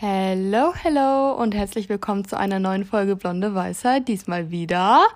Hello, hello und herzlich willkommen zu einer neuen Folge Blonde Weisheit. Diesmal wieder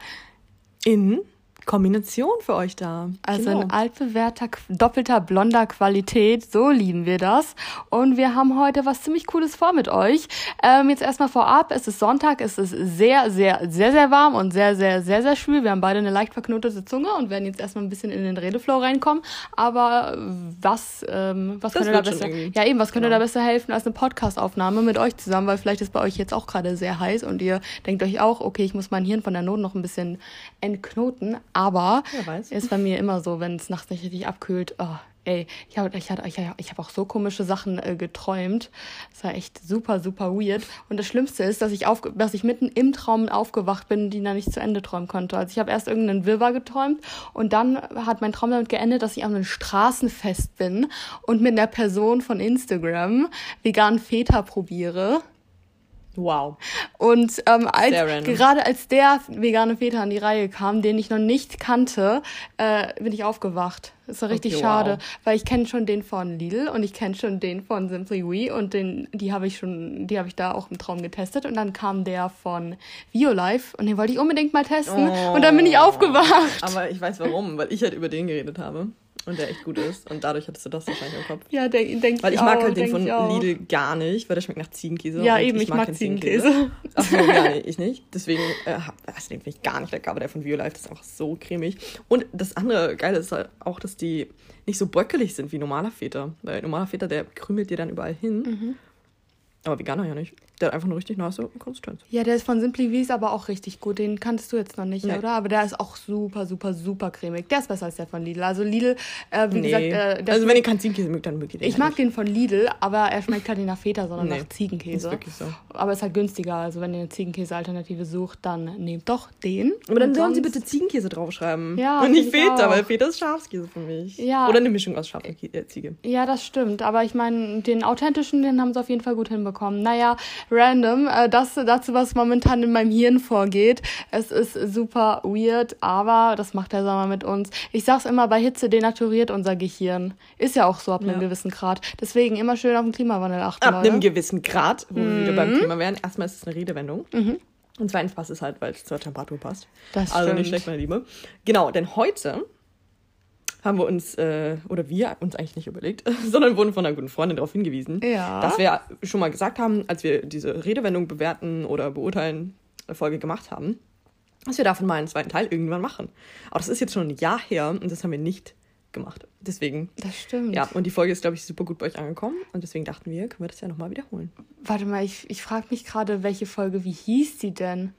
in Kombination für euch da. Also genau. in altbewährter, doppelter blonder Qualität. So lieben wir das. Und wir haben heute was ziemlich Cooles vor mit euch. Ähm, jetzt erstmal vorab. Es ist Sonntag. Es ist sehr, sehr, sehr, sehr warm und sehr, sehr, sehr, sehr schwül. Wir haben beide eine leicht verknotete Zunge und werden jetzt erstmal ein bisschen in den Redeflow reinkommen. Aber was, ähm, was könnte da besser, ja eben, was könnte ja. da besser helfen als eine Podcast-Aufnahme mit euch zusammen? Weil vielleicht ist bei euch jetzt auch gerade sehr heiß und ihr denkt euch auch, okay, ich muss mein Hirn von der Not noch ein bisschen entknoten. Aber ist bei mir immer so, wenn es nachts nicht richtig abkühlt. Oh, ey, ich habe ich hab, ich ich hab auch so komische Sachen äh, geträumt. Das war echt super, super weird. Und das Schlimmste ist, dass ich, auf, dass ich mitten im Traum aufgewacht bin, die dann nicht zu Ende träumen konnte. Also ich habe erst irgendeinen Wirrwarr geträumt und dann hat mein Traum damit geendet, dass ich an einem Straßenfest bin und mit einer Person von Instagram vegan Feta probiere. Wow. Und ähm, als, gerade als der vegane Väter an die Reihe kam, den ich noch nicht kannte, äh, bin ich aufgewacht. Das war richtig okay, schade, wow. weil ich kenne schon den von Lidl und ich kenne schon den von Simply We und den, die habe ich schon, die habe ich da auch im Traum getestet und dann kam der von Violife und den wollte ich unbedingt mal testen oh. und dann bin ich aufgewacht. Aber ich weiß warum, weil ich halt über den geredet habe. Und der echt gut ist. Und dadurch hattest du das wahrscheinlich im Kopf. Ja, denke denk Weil ich, mag auch, halt den von Lidl gar nicht, weil der schmeckt nach Ziegenkäse. Ja, eben, ich, ich mag, mag Ziegenkäse. Ziegenkäse. Ach so, ja, nee, ich nicht. Deswegen, äh, also den finde ich gar nicht lecker, aber der von Violife ist einfach so cremig. Und das andere Geile ist halt auch, dass die nicht so bröckelig sind wie normaler Feta. Weil normaler Feta, der krümelt dir dann überall hin. Mhm. Aber Veganer ja nicht. Der hat einfach eine richtig nice Konsistenz. Ja, der ist von Simply Wies aber auch richtig gut. Den kanntest du jetzt noch nicht, nee. oder? Aber der ist auch super, super, super cremig. Der ist besser als der von Lidl. Also Lidl, äh, wie nee. gesagt... Äh, also wenn ihr keinen Ziegenkäse mögt, dann mögt ihr den Ich halt mag nicht. den von Lidl, aber er schmeckt halt nicht nach Feta, sondern nee. nach Ziegenkäse. Ist wirklich so. Aber ist halt günstiger. Also wenn ihr eine Ziegenkäse-Alternative sucht, dann nehmt doch den. Aber dann sollen sie bitte Ziegenkäse draufschreiben. Ja, Und nicht Feta, weil Feta ist Schafskäse für mich. Ja. Oder eine Mischung aus Schaf und äh, Ziege. Ja, das stimmt. Aber ich meine, den authentischen, den haben sie auf jeden Fall gut hinbekommen. Naja, random. Äh, das dazu, was momentan in meinem Hirn vorgeht. Es ist super weird, aber das macht der Sommer mit uns. Ich sag's immer, bei Hitze denaturiert unser Gehirn. Ist ja auch so ab einem gewissen Grad. Deswegen immer schön auf den Klimawandel achten. Ab Leute. einem gewissen Grad, wo mhm. wir wieder beim Thema wären. Erstmal ist es eine Redewendung. Mhm. Und zweitens passt es halt, weil es zur Temperatur passt. Das also stimmt. nicht schlecht, meine Liebe. Genau, denn heute haben wir uns, äh, oder wir uns eigentlich nicht überlegt, sondern wurden von einer guten Freundin darauf hingewiesen, ja. dass wir schon mal gesagt haben, als wir diese Redewendung bewerten oder beurteilen äh, Folge gemacht haben, dass wir davon mal einen zweiten Teil irgendwann machen. Aber das ist jetzt schon ein Jahr her und das haben wir nicht gemacht. Deswegen. Das stimmt. Ja, und die Folge ist, glaube ich, super gut bei euch angekommen. Und deswegen dachten wir, können wir das ja nochmal wiederholen. Warte mal, ich, ich frage mich gerade, welche Folge, wie hieß die denn?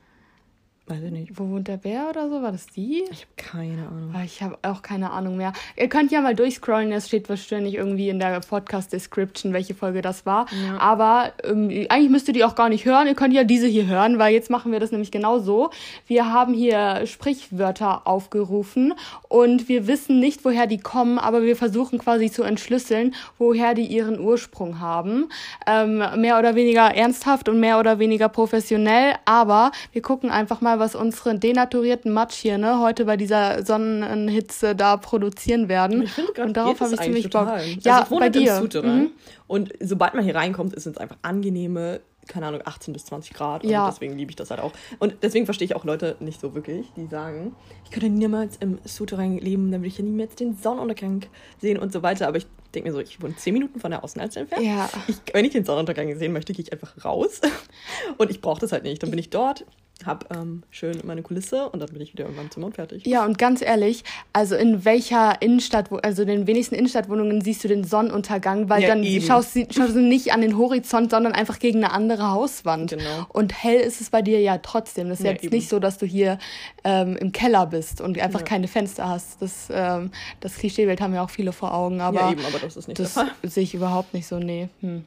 Weiß ich nicht. Wo wohnt der Bär oder so? War das die? Ich habe keine Ahnung. Ah, ich habe auch keine Ahnung mehr. Ihr könnt ja mal durchscrollen, es steht wahrscheinlich irgendwie in der Podcast-Description, welche Folge das war. Ja. Aber ähm, eigentlich müsst ihr die auch gar nicht hören. Ihr könnt ja diese hier hören, weil jetzt machen wir das nämlich genau so. Wir haben hier Sprichwörter aufgerufen und wir wissen nicht, woher die kommen, aber wir versuchen quasi zu entschlüsseln, woher die ihren Ursprung haben. Ähm, mehr oder weniger ernsthaft und mehr oder weniger professionell, aber wir gucken einfach mal, mal, was unsere denaturierten Matsch hier ne, heute bei dieser Sonnenhitze da produzieren werden. Ich finde Und darauf habe ich ziemlich Bock. Ja, also bei dir. Mhm. Und sobald man hier reinkommt, ist es einfach angenehme keine Ahnung, 18 bis 20 Grad. Ja. Und deswegen liebe ich das halt auch. Und deswegen verstehe ich auch Leute nicht so wirklich, die sagen, ich könnte niemals im Souterrain leben, dann würde ich ja niemals den Sonnenuntergang sehen und so weiter. Aber ich denke mir so, ich wohne 10 Minuten von der Außenalster entfernt. Ja. Ich, wenn ich den Sonnenuntergang sehen möchte, gehe ich einfach raus. Und ich brauche das halt nicht. Dann bin ich dort, habe ähm, schön meine Kulisse und dann bin ich wieder in meinem Zimmer und fertig. Ja, und ganz ehrlich, also in welcher Innenstadt, also in den wenigsten Innenstadtwohnungen siehst du den Sonnenuntergang, weil ja, dann eben. schaust, schaust du nicht an den Horizont, sondern einfach gegen eine andere Hauswand. Genau. Und hell ist es bei dir ja trotzdem. Das ist ja, jetzt eben. nicht so, dass du hier ähm, im Keller bist und einfach ja. keine Fenster hast. Das, ähm, das Klischeebild haben ja auch viele vor Augen, aber, ja, eben, aber das ist nicht das sehe ich überhaupt nicht so, nee. Hm.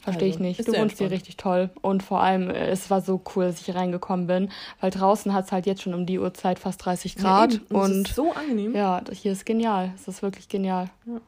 Verstehe also, ich nicht. Du wohnst hier richtig toll. Und vor allem, äh, es war so cool, dass ich hier reingekommen bin, weil draußen hat es halt jetzt schon um die Uhrzeit fast 30 Grad. Ja, und, und so angenehm. Ja, hier ist genial. Es ist wirklich genial. Ja.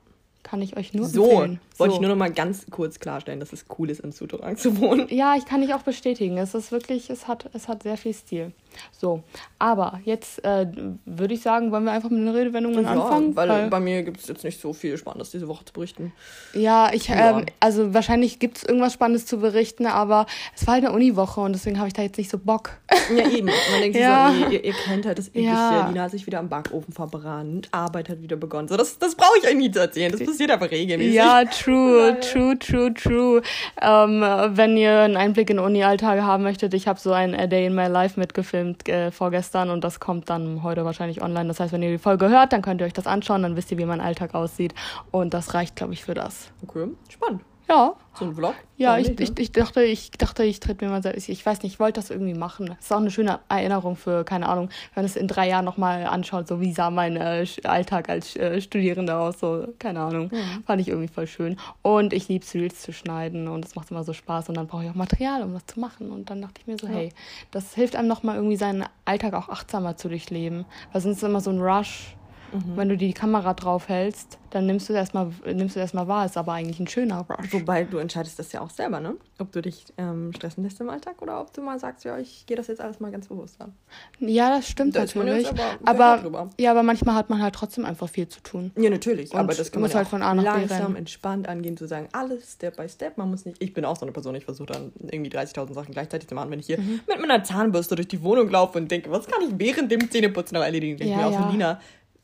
Kann ich euch nur so, empfehlen. So, wollte ich nur noch mal ganz kurz klarstellen, dass es cool ist, in Souterrain zu wohnen. Ja, ich kann dich auch bestätigen. Es ist wirklich, es hat, es hat sehr viel Stil. So, aber jetzt äh, würde ich sagen, wollen wir einfach mit den Redewendungen ja, anfangen? Weil, weil bei mir gibt es jetzt nicht so viel Spannendes diese Woche zu berichten. Ja, ich, ja. Ähm, also wahrscheinlich gibt es irgendwas Spannendes zu berichten, aber es war halt eine Uniwoche und deswegen habe ich da jetzt nicht so Bock. Ja, eben. Man denkt ja. so, ihr, ihr, kennt halt das Übliche. Ja. Lina hat sich wieder am Backofen verbrannt, Arbeit hat wieder begonnen. So, das, das brauche ich euch nie zu erzählen. Das passiert aber regelmäßig. Ja, true, true, true, true. Ähm, wenn ihr einen Einblick in Uni-Alltage haben möchtet, ich habe so ein A Day in My Life mitgefilmt äh, vorgestern und das kommt dann heute wahrscheinlich online. Das heißt, wenn ihr die Folge hört, dann könnt ihr euch das anschauen, dann wisst ihr, wie mein Alltag aussieht. Und das reicht, glaube ich, für das. Okay, spannend. Ja. So ein Vlog? Ja, ich, nicht, ne? ich, ich dachte, ich dachte, ich tritt mir mal selbst. Ich weiß nicht, ich wollte das irgendwie machen. Das ist auch eine schöne Erinnerung für, keine Ahnung, wenn es in drei Jahren nochmal anschaut, so wie sah mein äh, Alltag als äh, Studierende aus, so, keine Ahnung. Mhm. Fand ich irgendwie voll schön. Und ich liebe Reels zu schneiden und es macht immer so Spaß und dann brauche ich auch Material, um das zu machen. Und dann dachte ich mir so, ja. hey, das hilft einem nochmal irgendwie seinen Alltag auch achtsamer zu durchleben. Weil sonst ist immer so ein Rush Mhm. Wenn du die Kamera drauf hältst, dann nimmst du erstmal nimmst du erstmal wahr, ist aber eigentlich ein schöner Rush. Wobei du entscheidest das ja auch selber, ne? Ob du dich ähm, stressen lässt im Alltag oder ob du mal sagst, ja, ich gehe das jetzt alles mal ganz bewusst an. Ja, das stimmt da natürlich. aber, aber ja, aber manchmal hat man halt trotzdem einfach viel zu tun. Ja, natürlich. Und aber das kann man ja halt von A nach langsam, entspannt angehen, zu sagen, alles Step by Step. Man muss nicht. Ich bin auch so eine Person, ich versuche dann irgendwie 30.000 Sachen gleichzeitig zu machen, wenn ich hier mhm. mit meiner Zahnbürste durch die Wohnung laufe und denke, was kann ich während dem Zähneputzen noch erledigen? Denke ja, mir auch so, Lina,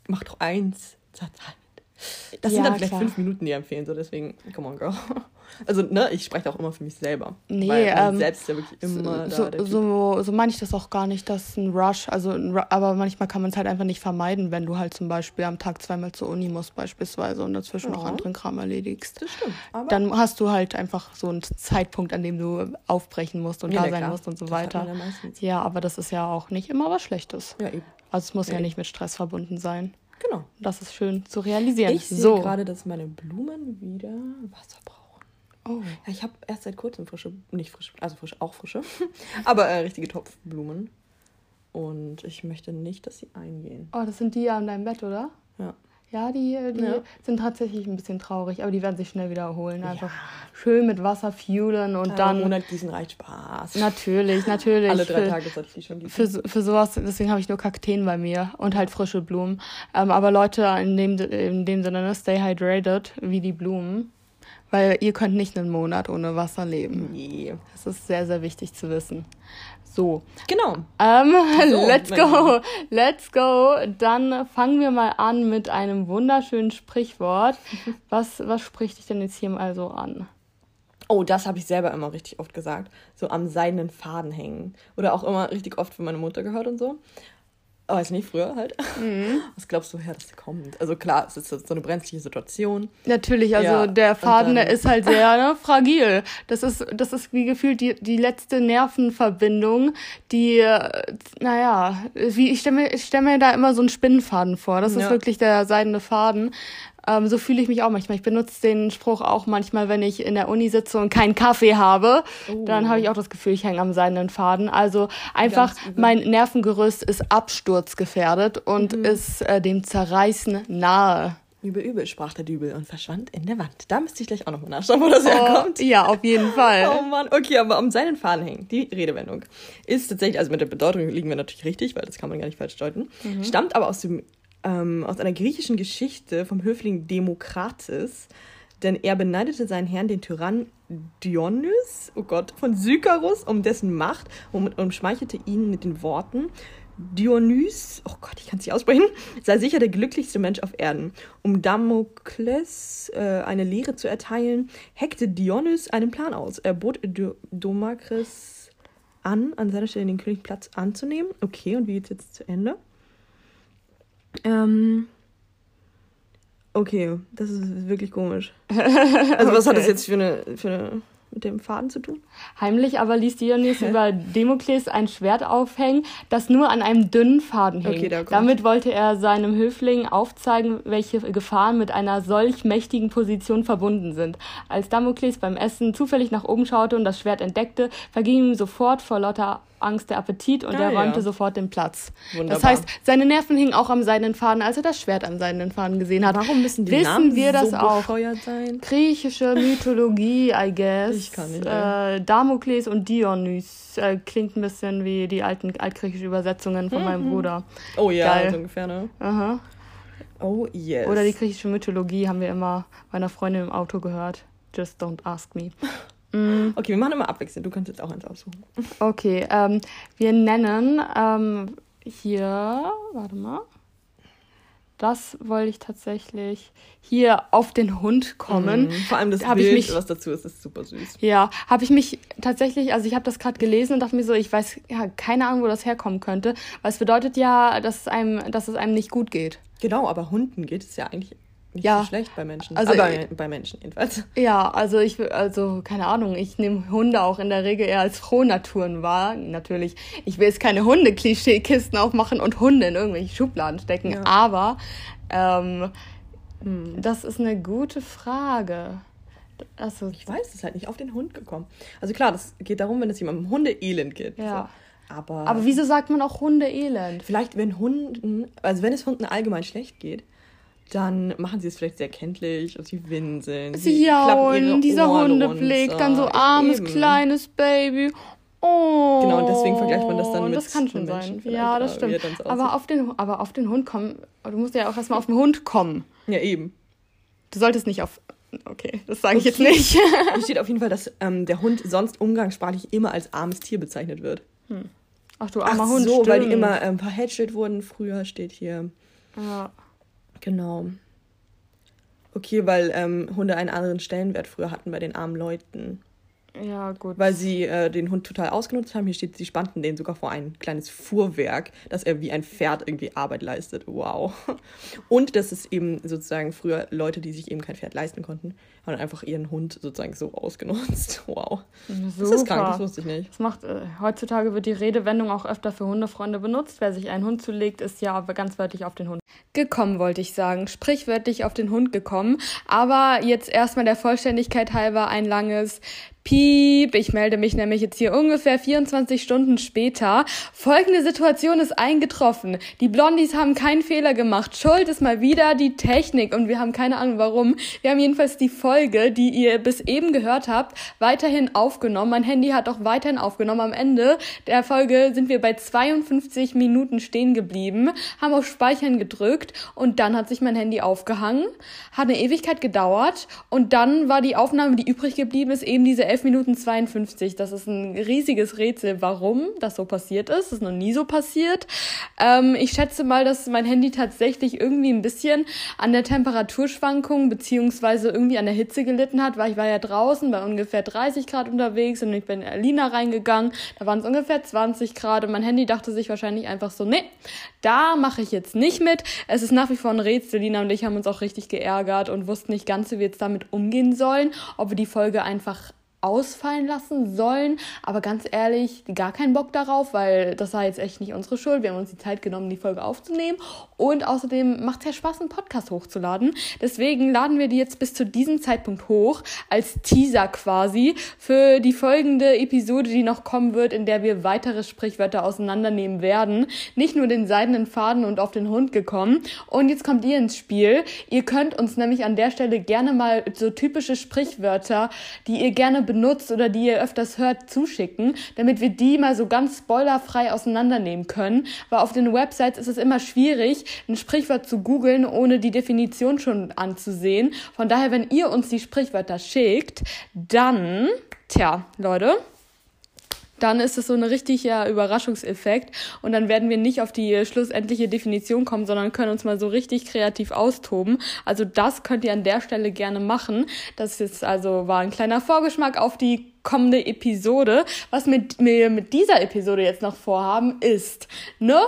mach doch eins zur Zeit. Das ja, sind dann vielleicht klar. fünf Minuten, die empfehlen, so deswegen, come on, girl. Also, ne, ich spreche auch immer für mich selber. Nee, weil ähm, selbst ja wirklich immer so, da. So, so meine ich das auch gar nicht, dass ein Rush, also ein, aber manchmal kann man es halt einfach nicht vermeiden, wenn du halt zum Beispiel am Tag zweimal zur Uni musst, beispielsweise, und dazwischen ja. noch anderen Kram erledigst. Das stimmt. Dann hast du halt einfach so einen Zeitpunkt, an dem du aufbrechen musst und ja, da sein klar. musst und so das weiter. Ja, ja, aber das ist ja auch nicht immer was Schlechtes. Ja, eben. Also, es muss ja, ja nicht mit Stress verbunden sein. Genau. Das ist schön zu realisieren. Ich sehe so. gerade, dass meine Blumen wieder Wasser brauchen. Oh. Ja, ich habe erst seit kurzem frische, nicht frische, also frisch, auch frische, aber äh, richtige Topfblumen. Und ich möchte nicht, dass sie eingehen. Oh, das sind die an deinem Bett, oder? Ja. Ja, die, die ja. sind tatsächlich ein bisschen traurig, aber die werden sich schnell wiederholen. Einfach ja. schön mit Wasser fuelen und ja, dann. Monat gießen reicht Spaß. Natürlich, natürlich. Alle drei für, Tage sollte ich schon gießen. Für, für sowas, deswegen habe ich nur Kakteen bei mir und halt frische Blumen. Ähm, aber Leute, in dem, in dem Sinne, ne, stay hydrated, wie die Blumen. Weil ihr könnt nicht einen Monat ohne Wasser leben. Nee. Das ist sehr, sehr wichtig zu wissen. So. Genau. Ähm, so, let's go. Let's go. Dann fangen wir mal an mit einem wunderschönen Sprichwort. Was, was spricht dich denn jetzt hier mal so an? Oh, das habe ich selber immer richtig oft gesagt. So am seidenen Faden hängen. Oder auch immer richtig oft von meiner Mutter gehört und so. Aber weiß nicht, früher halt. Mhm. Was glaubst du, woher das kommt? Also klar, es ist so eine brenzliche Situation. Natürlich, also ja, der Faden, der ist halt sehr ne, fragil. Das ist, das ist wie gefühlt die, die letzte Nervenverbindung, die, naja, wie, ich stelle mir, stell mir da immer so einen Spinnenfaden vor. Das ja. ist wirklich der seidene Faden. Ähm, so fühle ich mich auch manchmal. Ich benutze den Spruch auch manchmal, wenn ich in der Uni sitze und keinen Kaffee habe. Oh. Dann habe ich auch das Gefühl, ich hänge am seidenen Faden. Also einfach, mein Nervengerüst ist absturzgefährdet und mhm. ist äh, dem Zerreißen nahe. Übel, übel, sprach der Dübel und verschwand in der Wand. Da müsste ich gleich auch nochmal nachschauen, wo das oh, herkommt. Ja, auf jeden Fall. oh Mann, okay, aber um seinen Faden hängen, die Redewendung, ist tatsächlich, also mit der Bedeutung liegen wir natürlich richtig, weil das kann man gar nicht falsch deuten, mhm. stammt aber aus dem ähm, aus einer griechischen Geschichte vom Höfling Demokrates, denn er beneidete seinen Herrn, den Tyrann Dionys, oh Gott, von Sykarus um dessen Macht und umschmeichelte ihn mit den Worten, Dionys, oh Gott, ich kann es nicht aussprechen, sei sicher der glücklichste Mensch auf Erden. Um Damokles äh, eine Lehre zu erteilen, heckte Dionys einen Plan aus. Er bot Domakris an, an seiner Stelle den Königplatz anzunehmen. Okay, und wie geht es jetzt zu Ende? Ähm. Okay, das ist wirklich komisch. Also, was hat das jetzt für eine, für eine mit dem Faden zu tun? Heimlich aber ließ Dionys über Demokles ein Schwert aufhängen, das nur an einem dünnen Faden hing. Okay, Damit wollte er seinem Höfling aufzeigen, welche Gefahren mit einer solch mächtigen Position verbunden sind. Als Damokles beim Essen zufällig nach oben schaute und das Schwert entdeckte, verging ihm sofort vor lauter Angst der Appetit und ah, er räumte ja. sofort den Platz. Wunderbar. Das heißt, seine Nerven hingen auch am seidenen Faden, als er das Schwert am seidenen Faden gesehen hat. Warum müssen die Wissen Namen wir das so auch? Sein? Griechische Mythologie, I guess. Ich kann nicht. Äh, Damokles und Dionys äh, klingt ein bisschen wie die alten altgriechischen Übersetzungen von mhm. meinem Bruder. Oh ja, Geil. so ungefähr, ne? Aha. Oh yes. Oder die griechische Mythologie haben wir immer bei einer Freundin im Auto gehört. Just don't ask me. Mm. Okay, wir machen immer abwechselnd. Du kannst jetzt auch eins aussuchen. Okay, ähm, wir nennen ähm, hier, warte mal. Das wollte ich tatsächlich hier auf den Hund kommen. Mm, vor allem das hab Bild, mich, was dazu ist, ist super süß. Ja, habe ich mich tatsächlich, also ich habe das gerade gelesen und dachte mir so, ich weiß ja keine Ahnung, wo das herkommen könnte, weil es bedeutet ja, dass es einem, dass es einem nicht gut geht. Genau, aber Hunden geht es ja eigentlich nicht ja. so schlecht bei Menschen. Also aber ich, bei Menschen jedenfalls. Ja, also ich also keine Ahnung, ich nehme Hunde auch in der Regel eher als Frohnaturen wahr. Natürlich, ich will jetzt keine Hunde-Klischee-Kisten aufmachen und Hunde in irgendwelche Schubladen stecken, ja. aber ähm, hm. das ist eine gute Frage. Also, ich weiß es halt nicht auf den Hund gekommen. Also klar, das geht darum, wenn es jemandem Hundeelend geht. Ja. So. Aber, aber wieso sagt man auch Hundeelend? Vielleicht, wenn Hunden, also wenn es Hunden allgemein schlecht geht, dann machen sie es vielleicht sehr kenntlich und sie winseln. Sie, sie jaulen, dieser Hundeblick, dann so armes, Eben. kleines Baby. Oh. Genau, und deswegen vergleicht man das dann mit Das kann schon sein. Ja, das stimmt. Aber auf, den, aber auf den Hund kommen, du musst ja auch erstmal auf den Hund kommen. Ja, eben. Du solltest nicht auf. Okay, das sage ich jetzt nicht. Hier steht auf jeden Fall, dass ähm, der Hund sonst umgangssprachlich immer als armes Tier bezeichnet wird. Hm. Ach du armer Ach Hund. so, stimmt. weil die immer ähm, verhätschelt wurden. Früher steht hier. Ja. Genau. Okay, weil ähm, Hunde einen anderen Stellenwert früher hatten bei den armen Leuten. Ja, gut. Weil sie äh, den Hund total ausgenutzt haben. Hier steht, sie spannten den sogar vor ein kleines Fuhrwerk, dass er wie ein Pferd irgendwie Arbeit leistet. Wow. Und dass es eben sozusagen früher Leute, die sich eben kein Pferd leisten konnten, haben einfach ihren Hund sozusagen so ausgenutzt. Wow. Super. Das ist krank, das wusste ich nicht. Das macht, äh, heutzutage wird die Redewendung auch öfter für Hundefreunde benutzt. Wer sich einen Hund zulegt, ist ja ganz wörtlich auf den Hund gekommen, wollte ich sagen. Sprichwörtlich auf den Hund gekommen. Aber jetzt erstmal der Vollständigkeit halber ein langes Piep, ich melde mich nämlich jetzt hier ungefähr 24 Stunden später. Folgende Situation ist eingetroffen. Die Blondies haben keinen Fehler gemacht. Schuld ist mal wieder die Technik und wir haben keine Ahnung warum. Wir haben jedenfalls die Folge, die ihr bis eben gehört habt, weiterhin aufgenommen. Mein Handy hat auch weiterhin aufgenommen. Am Ende der Folge sind wir bei 52 Minuten stehen geblieben, haben auf Speichern gedrückt und dann hat sich mein Handy aufgehangen. Hat eine Ewigkeit gedauert und dann war die Aufnahme, die übrig geblieben ist, eben diese 11 Minuten 52. Das ist ein riesiges Rätsel, warum das so passiert ist. Das ist noch nie so passiert. Ähm, ich schätze mal, dass mein Handy tatsächlich irgendwie ein bisschen an der Temperaturschwankung beziehungsweise irgendwie an der Hitze gelitten hat, weil ich war ja draußen bei ungefähr 30 Grad unterwegs und ich bin in Alina reingegangen. Da waren es ungefähr 20 Grad und mein Handy dachte sich wahrscheinlich einfach so, nee, da mache ich jetzt nicht mit. Es ist nach wie vor ein Rätsel. Lina und ich haben uns auch richtig geärgert und wussten nicht ganz, wie wir jetzt damit umgehen sollen. Ob wir die Folge einfach ausfallen lassen sollen. Aber ganz ehrlich, gar keinen Bock darauf, weil das war jetzt echt nicht unsere Schuld. Wir haben uns die Zeit genommen, die Folge aufzunehmen. Und außerdem macht es ja Spaß, einen Podcast hochzuladen. Deswegen laden wir die jetzt bis zu diesem Zeitpunkt hoch, als Teaser quasi, für die folgende Episode, die noch kommen wird, in der wir weitere Sprichwörter auseinandernehmen werden. Nicht nur den seidenen Faden und auf den Hund gekommen. Und jetzt kommt ihr ins Spiel. Ihr könnt uns nämlich an der Stelle gerne mal so typische Sprichwörter, die ihr gerne benutzt oder die ihr öfters hört, zuschicken, damit wir die mal so ganz spoilerfrei auseinandernehmen können. Weil auf den Websites ist es immer schwierig, ein Sprichwort zu googeln, ohne die Definition schon anzusehen. Von daher, wenn ihr uns die Sprichwörter schickt, dann, tja, Leute, dann ist es so ein richtiger Überraschungseffekt und dann werden wir nicht auf die schlussendliche Definition kommen, sondern können uns mal so richtig kreativ austoben. Also das könnt ihr an der Stelle gerne machen. Das ist also war ein kleiner Vorgeschmack auf die kommende Episode. Was wir mit, mit dieser Episode jetzt noch vorhaben ist, ne?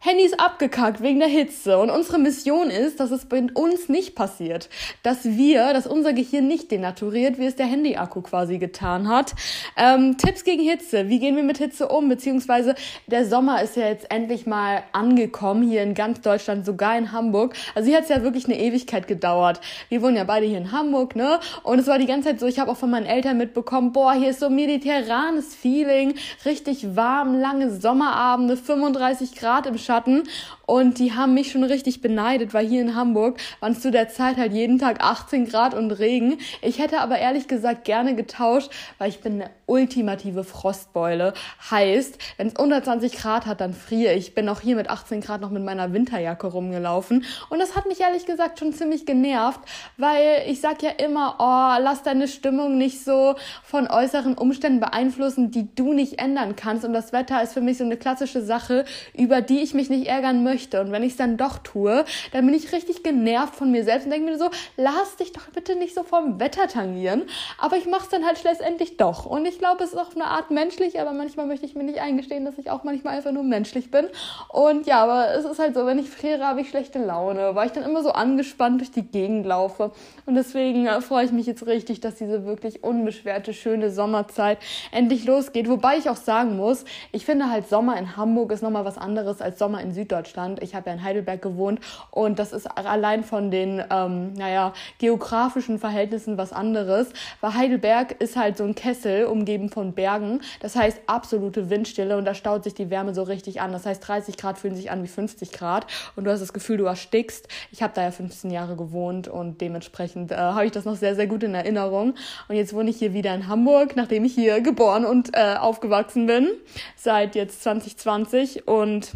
Handy ist abgekackt wegen der Hitze und unsere Mission ist, dass es bei uns nicht passiert, dass wir, dass unser Gehirn nicht denaturiert, wie es der Handy-Akku quasi getan hat. Ähm, Tipps gegen Hitze, wie gehen wir mit Hitze um, beziehungsweise der Sommer ist ja jetzt endlich mal angekommen hier in ganz Deutschland, sogar in Hamburg. Also hier hat es ja wirklich eine Ewigkeit gedauert. Wir wohnen ja beide hier in Hamburg, ne? Und es war die ganze Zeit so, ich habe auch von meinen Eltern mitbekommen, boah, hier ist so mediterranes Feeling, richtig warm, lange Sommerabende, 35 Grad im Schatten und die haben mich schon richtig beneidet, weil hier in Hamburg waren es zu der Zeit halt jeden Tag 18 Grad und Regen. Ich hätte aber ehrlich gesagt gerne getauscht, weil ich bin eine ultimative Frostbeule. Heißt, wenn es unter 20 Grad hat, dann friere ich. Bin auch hier mit 18 Grad noch mit meiner Winterjacke rumgelaufen. Und das hat mich ehrlich gesagt schon ziemlich genervt, weil ich sag ja immer, oh, lass deine Stimmung nicht so von äußeren Umständen beeinflussen, die du nicht ändern kannst. Und das Wetter ist für mich so eine klassische Sache, über die ich mich nicht ärgern möchte möchte. Und wenn ich es dann doch tue, dann bin ich richtig genervt von mir selbst und denke mir so, lass dich doch bitte nicht so vom Wetter tangieren. Aber ich mache es dann halt schlussendlich doch. Und ich glaube, es ist auf eine Art menschlich, aber manchmal möchte ich mir nicht eingestehen, dass ich auch manchmal einfach nur menschlich bin. Und ja, aber es ist halt so, wenn ich friere, habe ich schlechte Laune, weil ich dann immer so angespannt durch die Gegend laufe. Und deswegen äh, freue ich mich jetzt richtig, dass diese wirklich unbeschwerte, schöne Sommerzeit endlich losgeht. Wobei ich auch sagen muss, ich finde halt Sommer in Hamburg ist nochmal was anderes als Sommer in Süddeutschland. Deutschland. Ich habe ja in Heidelberg gewohnt und das ist allein von den, ähm, naja, geografischen Verhältnissen was anderes. Weil Heidelberg ist halt so ein Kessel umgeben von Bergen. Das heißt absolute Windstille und da staut sich die Wärme so richtig an. Das heißt 30 Grad fühlen sich an wie 50 Grad und du hast das Gefühl, du erstickst. Ich habe da ja 15 Jahre gewohnt und dementsprechend äh, habe ich das noch sehr, sehr gut in Erinnerung. Und jetzt wohne ich hier wieder in Hamburg, nachdem ich hier geboren und äh, aufgewachsen bin, seit jetzt 2020 und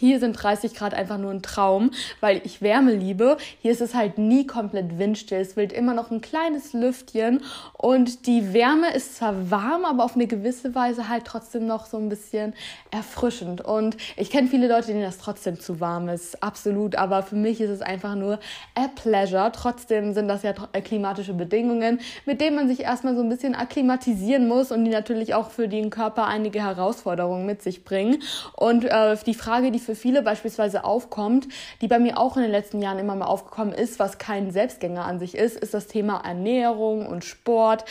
hier sind 30 Grad einfach nur ein Traum, weil ich Wärme liebe. Hier ist es halt nie komplett windstill. Es wird immer noch ein kleines Lüftchen und die Wärme ist zwar warm, aber auf eine gewisse Weise halt trotzdem noch so ein bisschen erfrischend. Und ich kenne viele Leute, denen das trotzdem zu warm ist. Absolut. Aber für mich ist es einfach nur a pleasure. Trotzdem sind das ja äh, klimatische Bedingungen, mit denen man sich erstmal so ein bisschen akklimatisieren muss und die natürlich auch für den Körper einige Herausforderungen mit sich bringen. Und äh, die Frage, die für für viele beispielsweise aufkommt, die bei mir auch in den letzten Jahren immer mal aufgekommen ist, was kein Selbstgänger an sich ist, ist das Thema Ernährung und Sport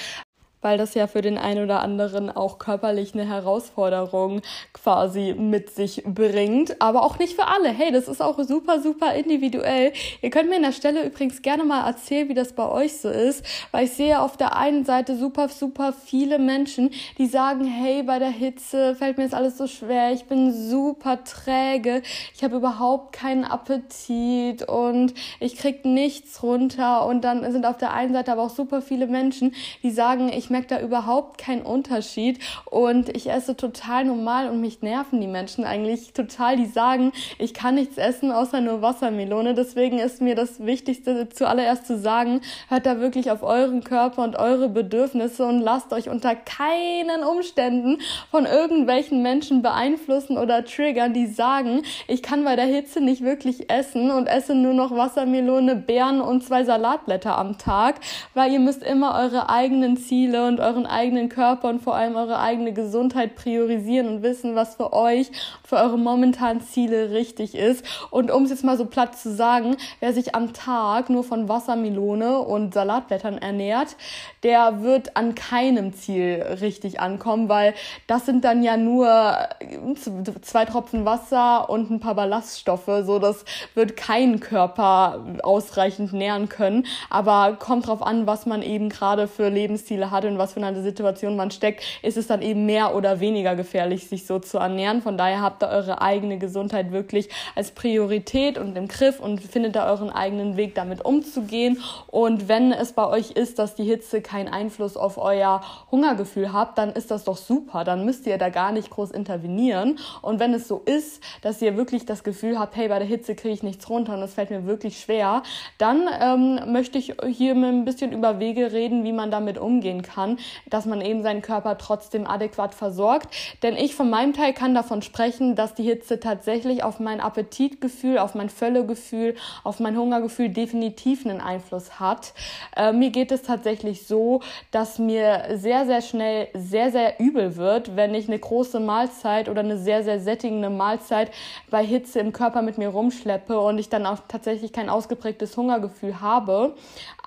weil das ja für den einen oder anderen auch körperlich eine Herausforderung quasi mit sich bringt, aber auch nicht für alle. Hey, das ist auch super, super individuell. Ihr könnt mir an der Stelle übrigens gerne mal erzählen, wie das bei euch so ist, weil ich sehe auf der einen Seite super, super viele Menschen, die sagen, hey, bei der Hitze fällt mir jetzt alles so schwer, ich bin super träge, ich habe überhaupt keinen Appetit und ich krieg nichts runter und dann sind auf der einen Seite aber auch super viele Menschen, die sagen, ich ich merke da überhaupt keinen Unterschied und ich esse total normal und mich nerven die Menschen eigentlich total, die sagen, ich kann nichts essen außer nur Wassermelone. Deswegen ist mir das Wichtigste zuallererst zu sagen, hört da wirklich auf euren Körper und eure Bedürfnisse und lasst euch unter keinen Umständen von irgendwelchen Menschen beeinflussen oder triggern, die sagen, ich kann bei der Hitze nicht wirklich essen und esse nur noch Wassermelone, Beeren und zwei Salatblätter am Tag, weil ihr müsst immer eure eigenen Ziele Ziele und euren eigenen Körper und vor allem eure eigene Gesundheit priorisieren und wissen, was für euch, für eure momentanen Ziele richtig ist. Und um es jetzt mal so platt zu sagen, wer sich am Tag nur von Wassermelone und Salatblättern ernährt, der wird an keinem Ziel richtig ankommen, weil das sind dann ja nur zwei Tropfen Wasser und ein paar Ballaststoffe. So, das wird kein Körper ausreichend nähren können. Aber kommt drauf an, was man eben gerade für Lebensziele hat in was für eine Situation man steckt, ist es dann eben mehr oder weniger gefährlich, sich so zu ernähren. Von daher habt ihr eure eigene Gesundheit wirklich als Priorität und im Griff und findet da euren eigenen Weg, damit umzugehen. Und wenn es bei euch ist, dass die Hitze keinen Einfluss auf euer Hungergefühl habt, dann ist das doch super. Dann müsst ihr da gar nicht groß intervenieren. Und wenn es so ist, dass ihr wirklich das Gefühl habt, hey, bei der Hitze kriege ich nichts runter und es fällt mir wirklich schwer, dann ähm, möchte ich hier mit ein bisschen über Wege reden, wie man damit umgehen kann kann, dass man eben seinen Körper trotzdem adäquat versorgt. Denn ich von meinem Teil kann davon sprechen, dass die Hitze tatsächlich auf mein Appetitgefühl, auf mein Völlegefühl, auf mein Hungergefühl definitiv einen Einfluss hat. Äh, mir geht es tatsächlich so, dass mir sehr, sehr schnell sehr, sehr übel wird, wenn ich eine große Mahlzeit oder eine sehr, sehr sättigende Mahlzeit bei Hitze im Körper mit mir rumschleppe und ich dann auch tatsächlich kein ausgeprägtes Hungergefühl habe.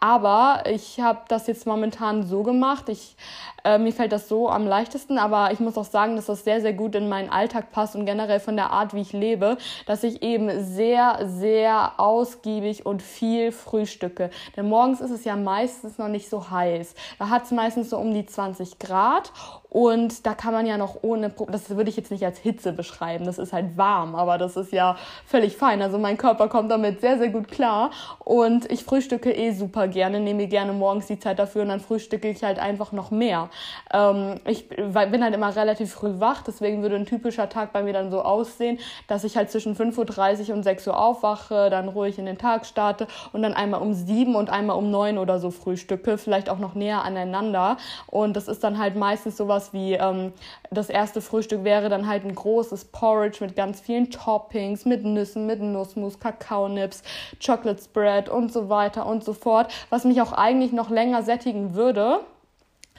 Aber ich habe das jetzt momentan so gemacht. Ich, äh, mir fällt das so am leichtesten, aber ich muss auch sagen, dass das sehr, sehr gut in meinen Alltag passt und generell von der Art, wie ich lebe, dass ich eben sehr, sehr ausgiebig und viel frühstücke. Denn morgens ist es ja meistens noch nicht so heiß. Da hat es meistens so um die 20 Grad und da kann man ja noch ohne, das würde ich jetzt nicht als Hitze beschreiben, das ist halt warm, aber das ist ja völlig fein. Also mein Körper kommt damit sehr, sehr gut klar. Und ich frühstücke eh super gerne, nehme gerne morgens die Zeit dafür und dann frühstücke ich halt einfach noch mehr. Ähm, ich bin halt immer relativ früh wach, deswegen würde ein typischer Tag bei mir dann so aussehen, dass ich halt zwischen 5.30 Uhr und 6 Uhr aufwache, dann ruhig in den Tag starte und dann einmal um 7 und einmal um 9 oder so frühstücke, vielleicht auch noch näher aneinander. Und das ist dann halt meistens sowas, sowas wie ähm, das erste Frühstück wäre dann halt ein großes Porridge mit ganz vielen Toppings, mit Nüssen, mit Nussmus, Kakaonips, Chocolate Spread und so weiter und so fort, was mich auch eigentlich noch länger sättigen würde.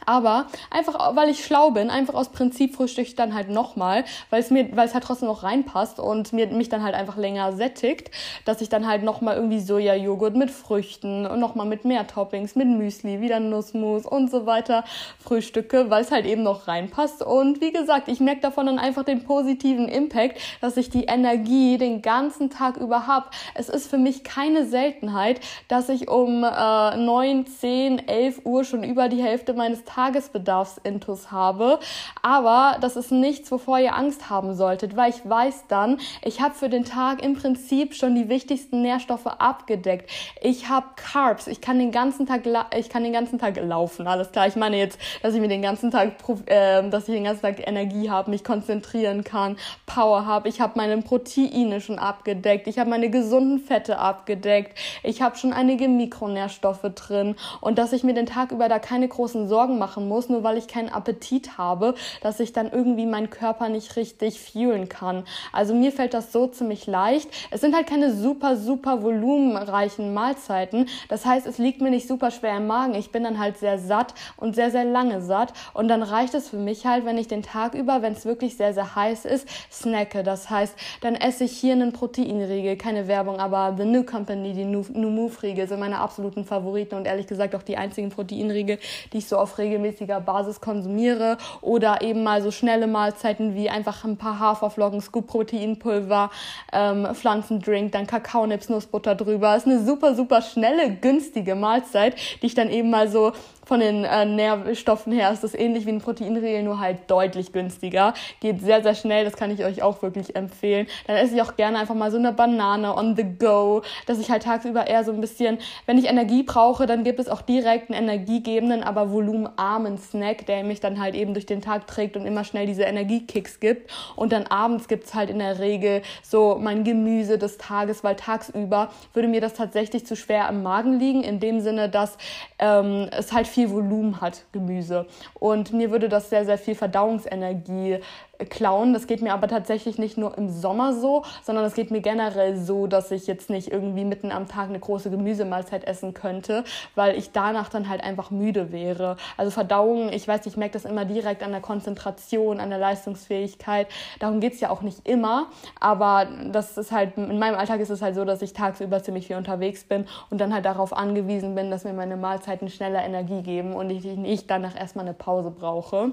Aber einfach, weil ich schlau bin, einfach aus Prinzip frühstücke ich dann halt nochmal, weil es mir, weil es halt trotzdem noch reinpasst und mir, mich dann halt einfach länger sättigt, dass ich dann halt nochmal irgendwie Sojajoghurt mit Früchten und nochmal mit mehr Toppings, mit Müsli, wieder Nussmus und so weiter frühstücke, weil es halt eben noch reinpasst. Und wie gesagt, ich merke davon dann einfach den positiven Impact, dass ich die Energie den ganzen Tag über habe. Es ist für mich keine Seltenheit, dass ich um äh, 9, 10, 11 Uhr schon über die Hälfte meines Tagesbedarfsintus habe. Aber das ist nichts, wovor ihr Angst haben solltet, weil ich weiß dann, ich habe für den Tag im Prinzip schon die wichtigsten Nährstoffe abgedeckt. Ich habe Carbs, ich kann den ganzen Tag, ich kann den ganzen Tag laufen, alles klar. Ich meine jetzt, dass ich mir den ganzen Tag, äh, dass ich den ganzen Tag Energie habe, mich konzentrieren kann, Power habe. Ich habe meine Proteine schon abgedeckt, ich habe meine gesunden Fette abgedeckt, ich habe schon einige Mikronährstoffe drin und dass ich mir den Tag über da keine großen Sorgen machen muss, nur weil ich keinen Appetit habe, dass ich dann irgendwie meinen Körper nicht richtig fühlen kann. Also mir fällt das so ziemlich leicht. Es sind halt keine super, super volumenreichen Mahlzeiten. Das heißt, es liegt mir nicht super schwer im Magen. Ich bin dann halt sehr satt und sehr, sehr lange satt. Und dann reicht es für mich halt, wenn ich den Tag über, wenn es wirklich sehr, sehr heiß ist, snacke. Das heißt, dann esse ich hier einen Proteinriegel, keine Werbung, aber The New Company, die New, Move Riegel sind meine absoluten Favoriten und ehrlich gesagt auch die einzigen Proteinriegel, die ich so auf Regel regelmäßiger Basis konsumiere oder eben mal so schnelle Mahlzeiten wie einfach ein paar Haferflocken, Scoop Proteinpulver, ähm, Pflanzendrink, dann Kakaonips, Nussbutter drüber. Ist eine super, super schnelle, günstige Mahlzeit, die ich dann eben mal so von den äh, Nährstoffen her ist das ähnlich wie ein Proteinriegel, nur halt deutlich günstiger. Geht sehr, sehr schnell, das kann ich euch auch wirklich empfehlen. Dann esse ich auch gerne einfach mal so eine Banane on the go, dass ich halt tagsüber eher so ein bisschen, wenn ich Energie brauche, dann gibt es auch direkt einen energiegebenden, aber volumenarmen Snack, der mich dann halt eben durch den Tag trägt und immer schnell diese Energiekicks gibt. Und dann abends gibt's halt in der Regel so mein Gemüse des Tages, weil tagsüber würde mir das tatsächlich zu schwer im Magen liegen, in dem Sinne, dass ähm, es halt viel Volumen hat, Gemüse. Und mir würde das sehr, sehr viel Verdauungsenergie klauen. Das geht mir aber tatsächlich nicht nur im Sommer so, sondern es geht mir generell so, dass ich jetzt nicht irgendwie mitten am Tag eine große Gemüsemahlzeit essen könnte, weil ich danach dann halt einfach müde wäre. Also Verdauung, ich weiß, ich merke das immer direkt an der Konzentration, an der Leistungsfähigkeit. Darum geht es ja auch nicht immer, aber das ist halt, in meinem Alltag ist es halt so, dass ich tagsüber ziemlich viel unterwegs bin und dann halt darauf angewiesen bin, dass mir meine Mahlzeiten schneller Energie geben und ich nicht danach erstmal eine Pause brauche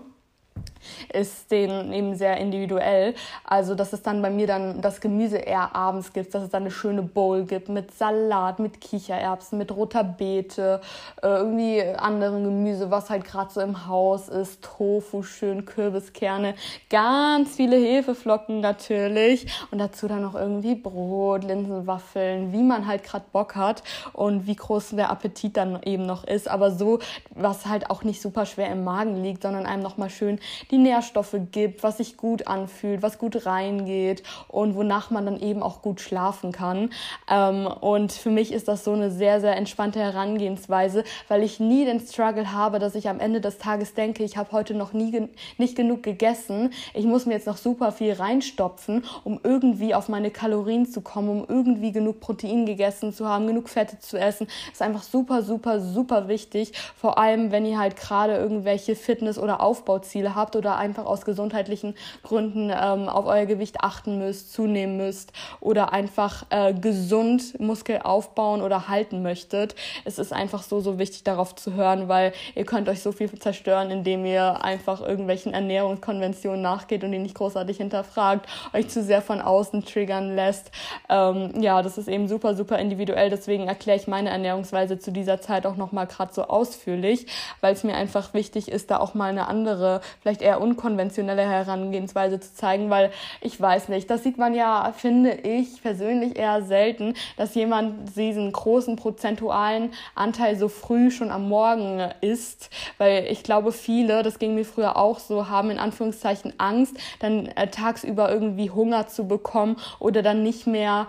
ist den eben sehr individuell. Also, dass es dann bei mir dann das Gemüse eher abends gibt, dass es dann eine schöne Bowl gibt mit Salat, mit Kichererbsen, mit roter Beete, äh, irgendwie anderen Gemüse, was halt gerade so im Haus ist, Tofu, schön Kürbiskerne, ganz viele Hefeflocken natürlich. Und dazu dann noch irgendwie Brot, Linsenwaffeln, wie man halt gerade Bock hat und wie groß der Appetit dann eben noch ist, aber so, was halt auch nicht super schwer im Magen liegt, sondern einem nochmal schön die Nährstoffe gibt, was sich gut anfühlt, was gut reingeht und wonach man dann eben auch gut schlafen kann. Ähm, und für mich ist das so eine sehr, sehr entspannte Herangehensweise, weil ich nie den Struggle habe, dass ich am Ende des Tages denke, ich habe heute noch nie nicht genug gegessen, ich muss mir jetzt noch super viel reinstopfen, um irgendwie auf meine Kalorien zu kommen, um irgendwie genug Protein gegessen zu haben, genug Fette zu essen. Das ist einfach super, super, super wichtig. Vor allem, wenn ihr halt gerade irgendwelche Fitness- oder Aufbauziele habt oder einfach aus gesundheitlichen Gründen ähm, auf euer Gewicht achten müsst, zunehmen müsst oder einfach äh, gesund Muskel aufbauen oder halten möchtet. Es ist einfach so, so wichtig darauf zu hören, weil ihr könnt euch so viel zerstören, indem ihr einfach irgendwelchen Ernährungskonventionen nachgeht und die nicht großartig hinterfragt, euch zu sehr von außen triggern lässt. Ähm, ja, das ist eben super, super individuell. Deswegen erkläre ich meine Ernährungsweise zu dieser Zeit auch nochmal gerade so ausführlich, weil es mir einfach wichtig ist, da auch mal eine andere, vielleicht eher unkonventionelle Herangehensweise zu zeigen, weil ich weiß nicht, das sieht man ja, finde ich persönlich eher selten, dass jemand diesen großen prozentualen Anteil so früh schon am Morgen isst, weil ich glaube, viele, das ging mir früher auch so, haben in Anführungszeichen Angst, dann äh, tagsüber irgendwie Hunger zu bekommen oder dann nicht mehr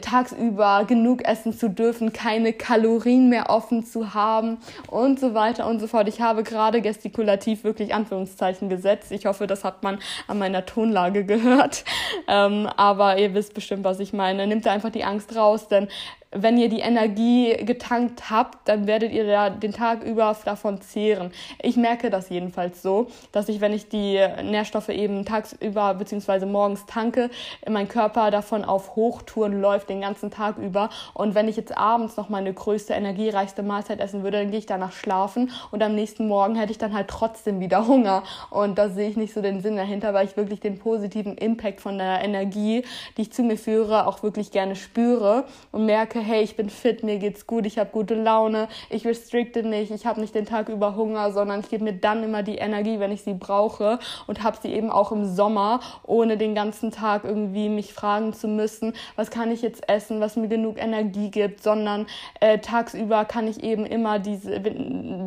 tagsüber genug essen zu dürfen, keine Kalorien mehr offen zu haben und so weiter und so fort. Ich habe gerade gestikulativ wirklich Anführungszeichen gesetzt. Ich hoffe, das hat man an meiner Tonlage gehört. Ähm, aber ihr wisst bestimmt, was ich meine. Nimmt einfach die Angst raus, denn wenn ihr die Energie getankt habt, dann werdet ihr da den Tag über davon zehren. Ich merke das jedenfalls so, dass ich, wenn ich die Nährstoffe eben tagsüber bzw. morgens tanke, mein Körper davon auf Hochtouren läuft den ganzen Tag über. Und wenn ich jetzt abends noch meine größte, energiereichste Mahlzeit essen würde, dann gehe ich danach schlafen und am nächsten Morgen hätte ich dann halt trotzdem wieder Hunger. Und da sehe ich nicht so den Sinn dahinter, weil ich wirklich den positiven Impact von der Energie, die ich zu mir führe, auch wirklich gerne spüre und merke, hey, ich bin fit, mir geht's gut, ich habe gute Laune, ich restrikte nicht, ich habe nicht den Tag über Hunger, sondern ich gebe mir dann immer die Energie, wenn ich sie brauche und habe sie eben auch im Sommer, ohne den ganzen Tag irgendwie mich fragen zu müssen, was kann ich jetzt essen, was mir genug Energie gibt, sondern äh, tagsüber kann ich eben immer diese,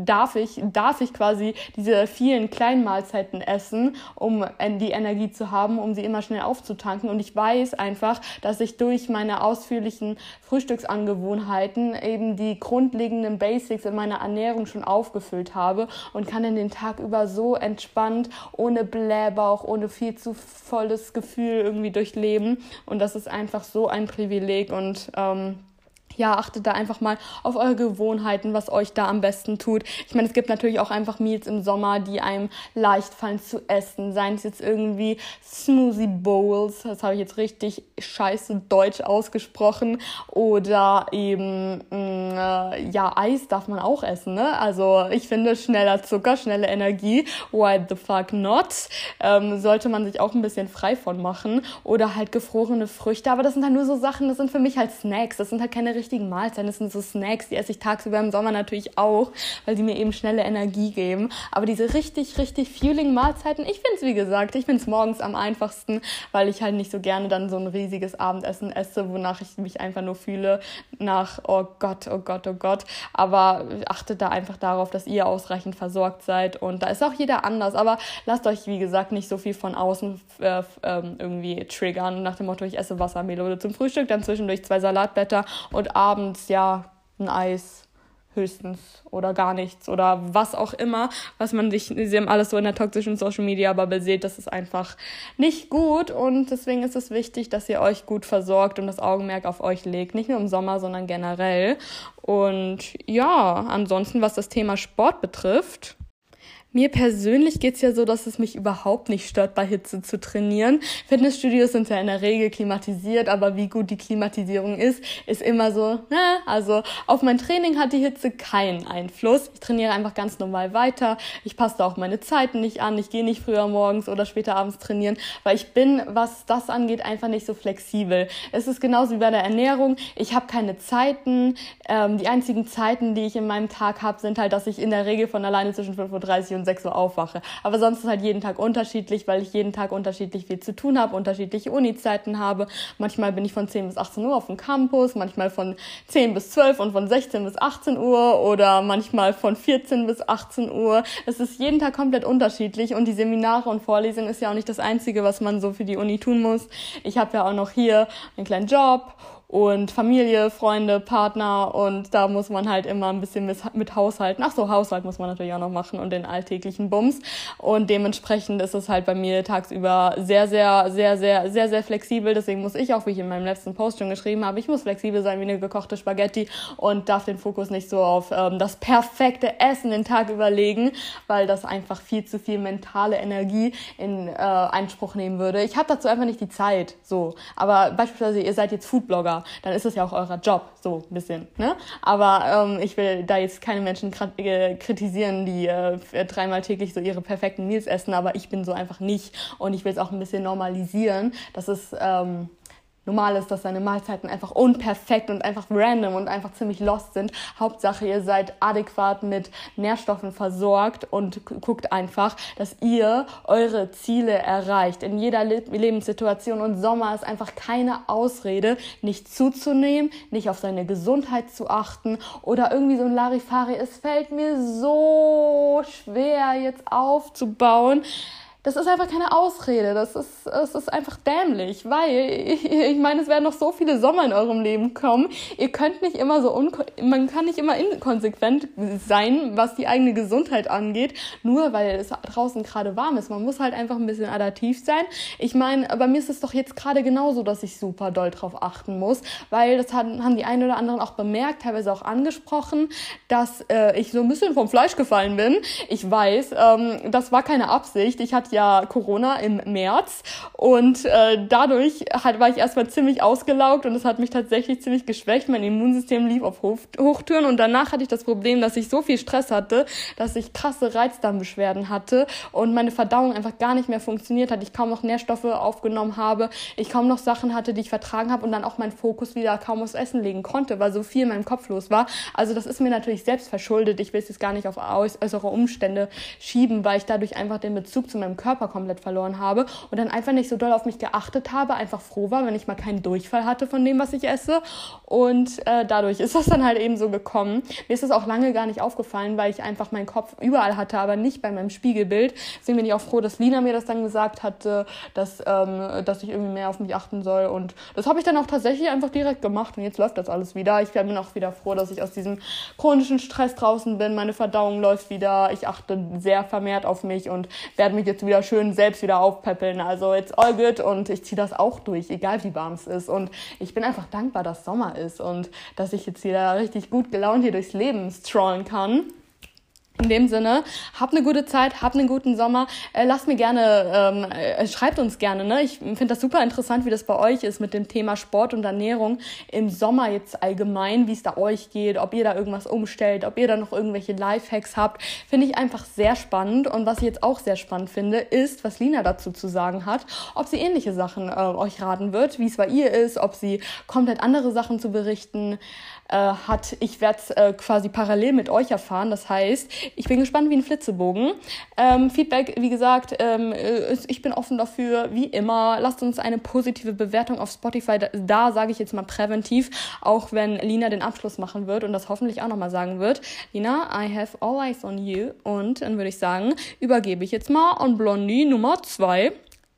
darf ich, darf ich quasi diese vielen kleinen Mahlzeiten essen, um die Energie zu haben, um sie immer schnell aufzutanken. Und ich weiß einfach, dass ich durch meine ausführlichen Frühstücks Angewohnheiten eben die grundlegenden Basics in meiner Ernährung schon aufgefüllt habe und kann in den Tag über so entspannt, ohne Blähbauch, ohne viel zu volles Gefühl irgendwie durchleben. Und das ist einfach so ein Privileg und ähm, ja, achtet da einfach mal auf eure Gewohnheiten, was euch da am besten tut. Ich meine, es gibt natürlich auch einfach Meals im Sommer, die einem leicht fallen zu essen. Seien es jetzt irgendwie Smoothie Bowls, das habe ich jetzt richtig scheiße deutsch ausgesprochen. Oder eben, mm, äh, ja, Eis darf man auch essen, ne? Also ich finde, schneller Zucker, schnelle Energie, why the fuck not? Ähm, sollte man sich auch ein bisschen frei von machen. Oder halt gefrorene Früchte. Aber das sind halt nur so Sachen, das sind für mich halt Snacks. Das sind halt keine richtigen Mahlzeiten. Das sind so Snacks, die esse ich tagsüber im Sommer natürlich auch, weil die mir eben schnelle Energie geben. Aber diese richtig, richtig fueling Mahlzeiten, ich finde es wie gesagt, ich finde es morgens am einfachsten, weil ich halt nicht so gerne dann so ein riesiges Abendessen esse, wonach ich mich einfach nur fühle nach, oh Gott, oh Gott, oh Gott. Aber achtet da einfach darauf, dass ihr ausreichend versorgt seid und da ist auch jeder anders. Aber lasst euch, wie gesagt, nicht so viel von außen äh, ähm, irgendwie triggern nach dem Motto, ich esse Wassermelone zum Frühstück, dann zwischendurch zwei Salatblätter und abends ja ein Eis höchstens oder gar nichts oder was auch immer, was man sich, sie haben alles so in der toxischen Social Media Bubble sieht, das ist einfach nicht gut und deswegen ist es wichtig, dass ihr euch gut versorgt und das Augenmerk auf euch legt, nicht nur im Sommer, sondern generell. Und ja, ansonsten, was das Thema Sport betrifft, mir persönlich geht's ja so, dass es mich überhaupt nicht stört, bei Hitze zu trainieren. Fitnessstudios sind ja in der Regel klimatisiert, aber wie gut die Klimatisierung ist, ist immer so, na, also auf mein Training hat die Hitze keinen Einfluss. Ich trainiere einfach ganz normal weiter. Ich passe auch meine Zeiten nicht an. Ich gehe nicht früher morgens oder später abends trainieren, weil ich bin, was das angeht, einfach nicht so flexibel. Es ist genauso wie bei der Ernährung. Ich habe keine Zeiten. Ähm, die einzigen Zeiten, die ich in meinem Tag habe, sind halt, dass ich in der Regel von alleine zwischen 5.30 Uhr um 6 Uhr aufwache. Aber sonst ist halt jeden Tag unterschiedlich, weil ich jeden Tag unterschiedlich viel zu tun habe, unterschiedliche Uni-Zeiten habe. Manchmal bin ich von 10 bis 18 Uhr auf dem Campus, manchmal von 10 bis 12 und von 16 bis 18 Uhr oder manchmal von 14 bis 18 Uhr. Es ist jeden Tag komplett unterschiedlich und die Seminare und Vorlesungen ist ja auch nicht das Einzige, was man so für die Uni tun muss. Ich habe ja auch noch hier einen kleinen Job und Familie, Freunde, Partner und da muss man halt immer ein bisschen mit, Haushalten. Ach so, Haushalt muss man natürlich auch noch machen und den alltäglichen Bums und dementsprechend ist es halt bei mir tagsüber sehr, sehr, sehr, sehr, sehr, sehr flexibel. Deswegen muss ich auch, wie ich in meinem letzten Post schon geschrieben habe, ich muss flexibel sein wie eine gekochte Spaghetti und darf den Fokus nicht so auf ähm, das perfekte Essen den Tag überlegen, weil das einfach viel zu viel mentale Energie in äh, Einspruch nehmen würde. Ich habe dazu einfach nicht die Zeit, so. Aber beispielsweise ihr seid jetzt Foodblogger dann ist das ja auch euer Job, so ein bisschen. Ne? Aber ähm, ich will da jetzt keine Menschen äh, kritisieren, die äh, dreimal täglich so ihre perfekten Meals essen, aber ich bin so einfach nicht. Und ich will es auch ein bisschen normalisieren, dass es ähm, normal ist, dass seine Mahlzeiten einfach unperfekt und einfach random und einfach ziemlich lost sind. Hauptsache, ihr seid adäquat mit Nährstoffen versorgt und guckt einfach, dass ihr eure Ziele erreicht in jeder Le Lebenssituation. Und Sommer ist einfach keine Ausrede, nicht zuzunehmen, nicht auf seine Gesundheit zu achten oder irgendwie so ein Larifari. Es fällt mir so schwer, jetzt aufzubauen das ist einfach keine Ausrede. Das ist, das ist einfach dämlich, weil ich meine, es werden noch so viele Sommer in eurem Leben kommen. Ihr könnt nicht immer so man kann nicht immer inkonsequent sein, was die eigene Gesundheit angeht, nur weil es draußen gerade warm ist. Man muss halt einfach ein bisschen adaptiv sein. Ich meine, bei mir ist es doch jetzt gerade genauso, dass ich super doll drauf achten muss, weil das haben, haben die einen oder anderen auch bemerkt, teilweise auch angesprochen, dass äh, ich so ein bisschen vom Fleisch gefallen bin. Ich weiß, ähm, das war keine Absicht. Ich hatte ja Corona im März und äh, dadurch halt, war ich erstmal ziemlich ausgelaugt und es hat mich tatsächlich ziemlich geschwächt. Mein Immunsystem lief auf Hoch Hochtüren und danach hatte ich das Problem, dass ich so viel Stress hatte, dass ich krasse Reizdarmbeschwerden hatte und meine Verdauung einfach gar nicht mehr funktioniert hat. Ich kaum noch Nährstoffe aufgenommen habe, ich kaum noch Sachen hatte, die ich vertragen habe und dann auch mein Fokus wieder kaum aufs Essen legen konnte, weil so viel in meinem Kopf los war. Also das ist mir natürlich selbst verschuldet. Ich will es jetzt gar nicht auf äußere Umstände schieben, weil ich dadurch einfach den Bezug zu meinem Körper Körper komplett verloren habe und dann einfach nicht so doll auf mich geachtet habe, einfach froh war, wenn ich mal keinen Durchfall hatte von dem, was ich esse. Und äh, dadurch ist das dann halt eben so gekommen. Mir ist das auch lange gar nicht aufgefallen, weil ich einfach meinen Kopf überall hatte, aber nicht bei meinem Spiegelbild. Deswegen bin ich auch froh, dass Lina mir das dann gesagt hatte, dass, ähm, dass ich irgendwie mehr auf mich achten soll. Und das habe ich dann auch tatsächlich einfach direkt gemacht und jetzt läuft das alles wieder. Ich bin auch wieder froh, dass ich aus diesem chronischen Stress draußen bin. Meine Verdauung läuft wieder. Ich achte sehr vermehrt auf mich und werde mich jetzt wieder schön selbst wieder aufpäppeln. Also it's all good und ich ziehe das auch durch, egal wie warm es ist. Und ich bin einfach dankbar, dass Sommer ist und dass ich jetzt wieder richtig gut gelaunt hier durchs Leben strollen kann. In dem Sinne, habt eine gute Zeit, habt einen guten Sommer. Äh, lasst mir gerne, ähm, äh, schreibt uns gerne. Ne? Ich finde das super interessant, wie das bei euch ist mit dem Thema Sport und Ernährung im Sommer jetzt allgemein, wie es da euch geht, ob ihr da irgendwas umstellt, ob ihr da noch irgendwelche Lifehacks habt. Finde ich einfach sehr spannend. Und was ich jetzt auch sehr spannend finde, ist, was Lina dazu zu sagen hat, ob sie ähnliche Sachen äh, euch raten wird, wie es bei ihr ist, ob sie komplett andere Sachen zu berichten hat. Ich werde es äh, quasi parallel mit euch erfahren. Das heißt, ich bin gespannt wie ein Flitzebogen. Ähm, Feedback, wie gesagt, ähm, ich bin offen dafür, wie immer. Lasst uns eine positive Bewertung auf Spotify da, da sage ich jetzt mal präventiv, auch wenn Lina den Abschluss machen wird und das hoffentlich auch nochmal sagen wird. Lina, I have all eyes on you. Und dann würde ich sagen, übergebe ich jetzt mal an Blondie Nummer 2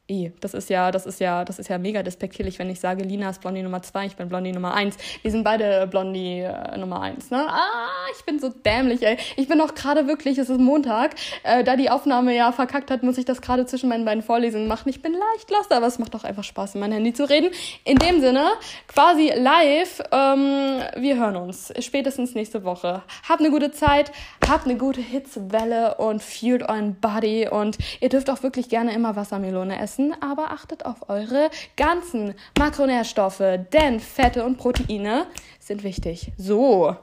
eh, das ist ja, das ist ja, das ist ja mega despektierlich, wenn ich sage, Lina ist Blondie Nummer zwei, ich bin Blondie Nummer eins. Wir sind beide Blondie äh, Nummer eins, ne? Ah, ich bin so dämlich, ey. Ich bin auch gerade wirklich, es ist Montag, äh, da die Aufnahme ja verkackt hat, muss ich das gerade zwischen meinen beiden Vorlesungen machen. Ich bin leicht lost, aber es macht doch einfach Spaß, in mein Handy zu reden. In dem Sinne, quasi live, ähm, wir hören uns spätestens nächste Woche. Habt eine gute Zeit, habt eine gute Hitzewelle und fühlt euren Body und ihr dürft auch wirklich gerne immer Wassermelone essen essen, aber achtet auf eure ganzen Makronährstoffe, denn Fette und Proteine sind wichtig. So.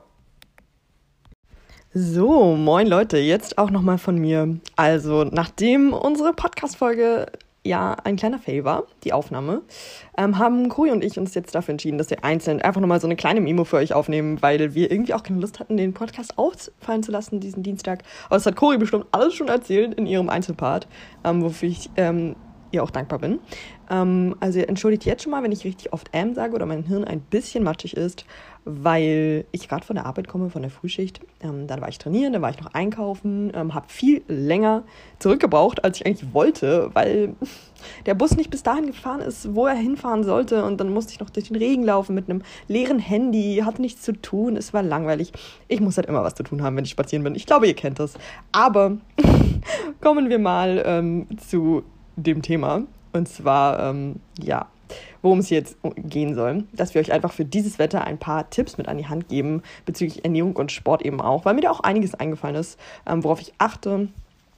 So, moin Leute, jetzt auch nochmal von mir. Also, nachdem unsere Podcast-Folge ja ein kleiner Favor, die Aufnahme, ähm, haben Kuri und ich uns jetzt dafür entschieden, dass wir einzeln einfach nochmal so eine kleine Memo für euch aufnehmen, weil wir irgendwie auch keine Lust hatten, den Podcast ausfallen zu lassen diesen Dienstag. Aber das hat Kuri bestimmt alles schon erzählt in ihrem Einzelpart, ähm, wofür ich ähm, ihr auch dankbar bin. Ähm, also entschuldigt jetzt schon mal, wenn ich richtig oft M sage oder mein Hirn ein bisschen matschig ist, weil ich gerade von der Arbeit komme, von der Frühschicht. Ähm, dann war ich trainieren, dann war ich noch einkaufen, ähm, habe viel länger zurückgebraucht, als ich eigentlich wollte, weil der Bus nicht bis dahin gefahren ist, wo er hinfahren sollte. Und dann musste ich noch durch den Regen laufen mit einem leeren Handy, hatte nichts zu tun, es war langweilig. Ich muss halt immer was zu tun haben, wenn ich spazieren bin. Ich glaube, ihr kennt das. Aber kommen wir mal ähm, zu dem Thema. Und zwar, ähm, ja, worum es jetzt gehen soll, dass wir euch einfach für dieses Wetter ein paar Tipps mit an die Hand geben, bezüglich Ernährung und Sport eben auch, weil mir da auch einiges eingefallen ist, ähm, worauf ich achte,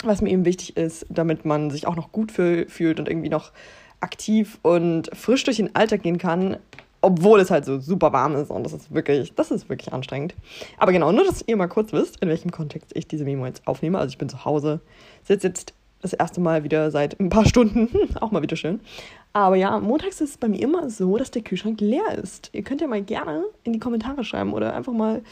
was mir eben wichtig ist, damit man sich auch noch gut fühlt und irgendwie noch aktiv und frisch durch den Alltag gehen kann, obwohl es halt so super warm ist und das ist wirklich, das ist wirklich anstrengend. Aber genau, nur dass ihr mal kurz wisst, in welchem Kontext ich diese Memo jetzt aufnehme. Also ich bin zu Hause, sitze jetzt das erste Mal wieder seit ein paar Stunden. auch mal wieder schön. Aber ja, montags ist es bei mir immer so, dass der Kühlschrank leer ist. Ihr könnt ja mal gerne in die Kommentare schreiben oder einfach mal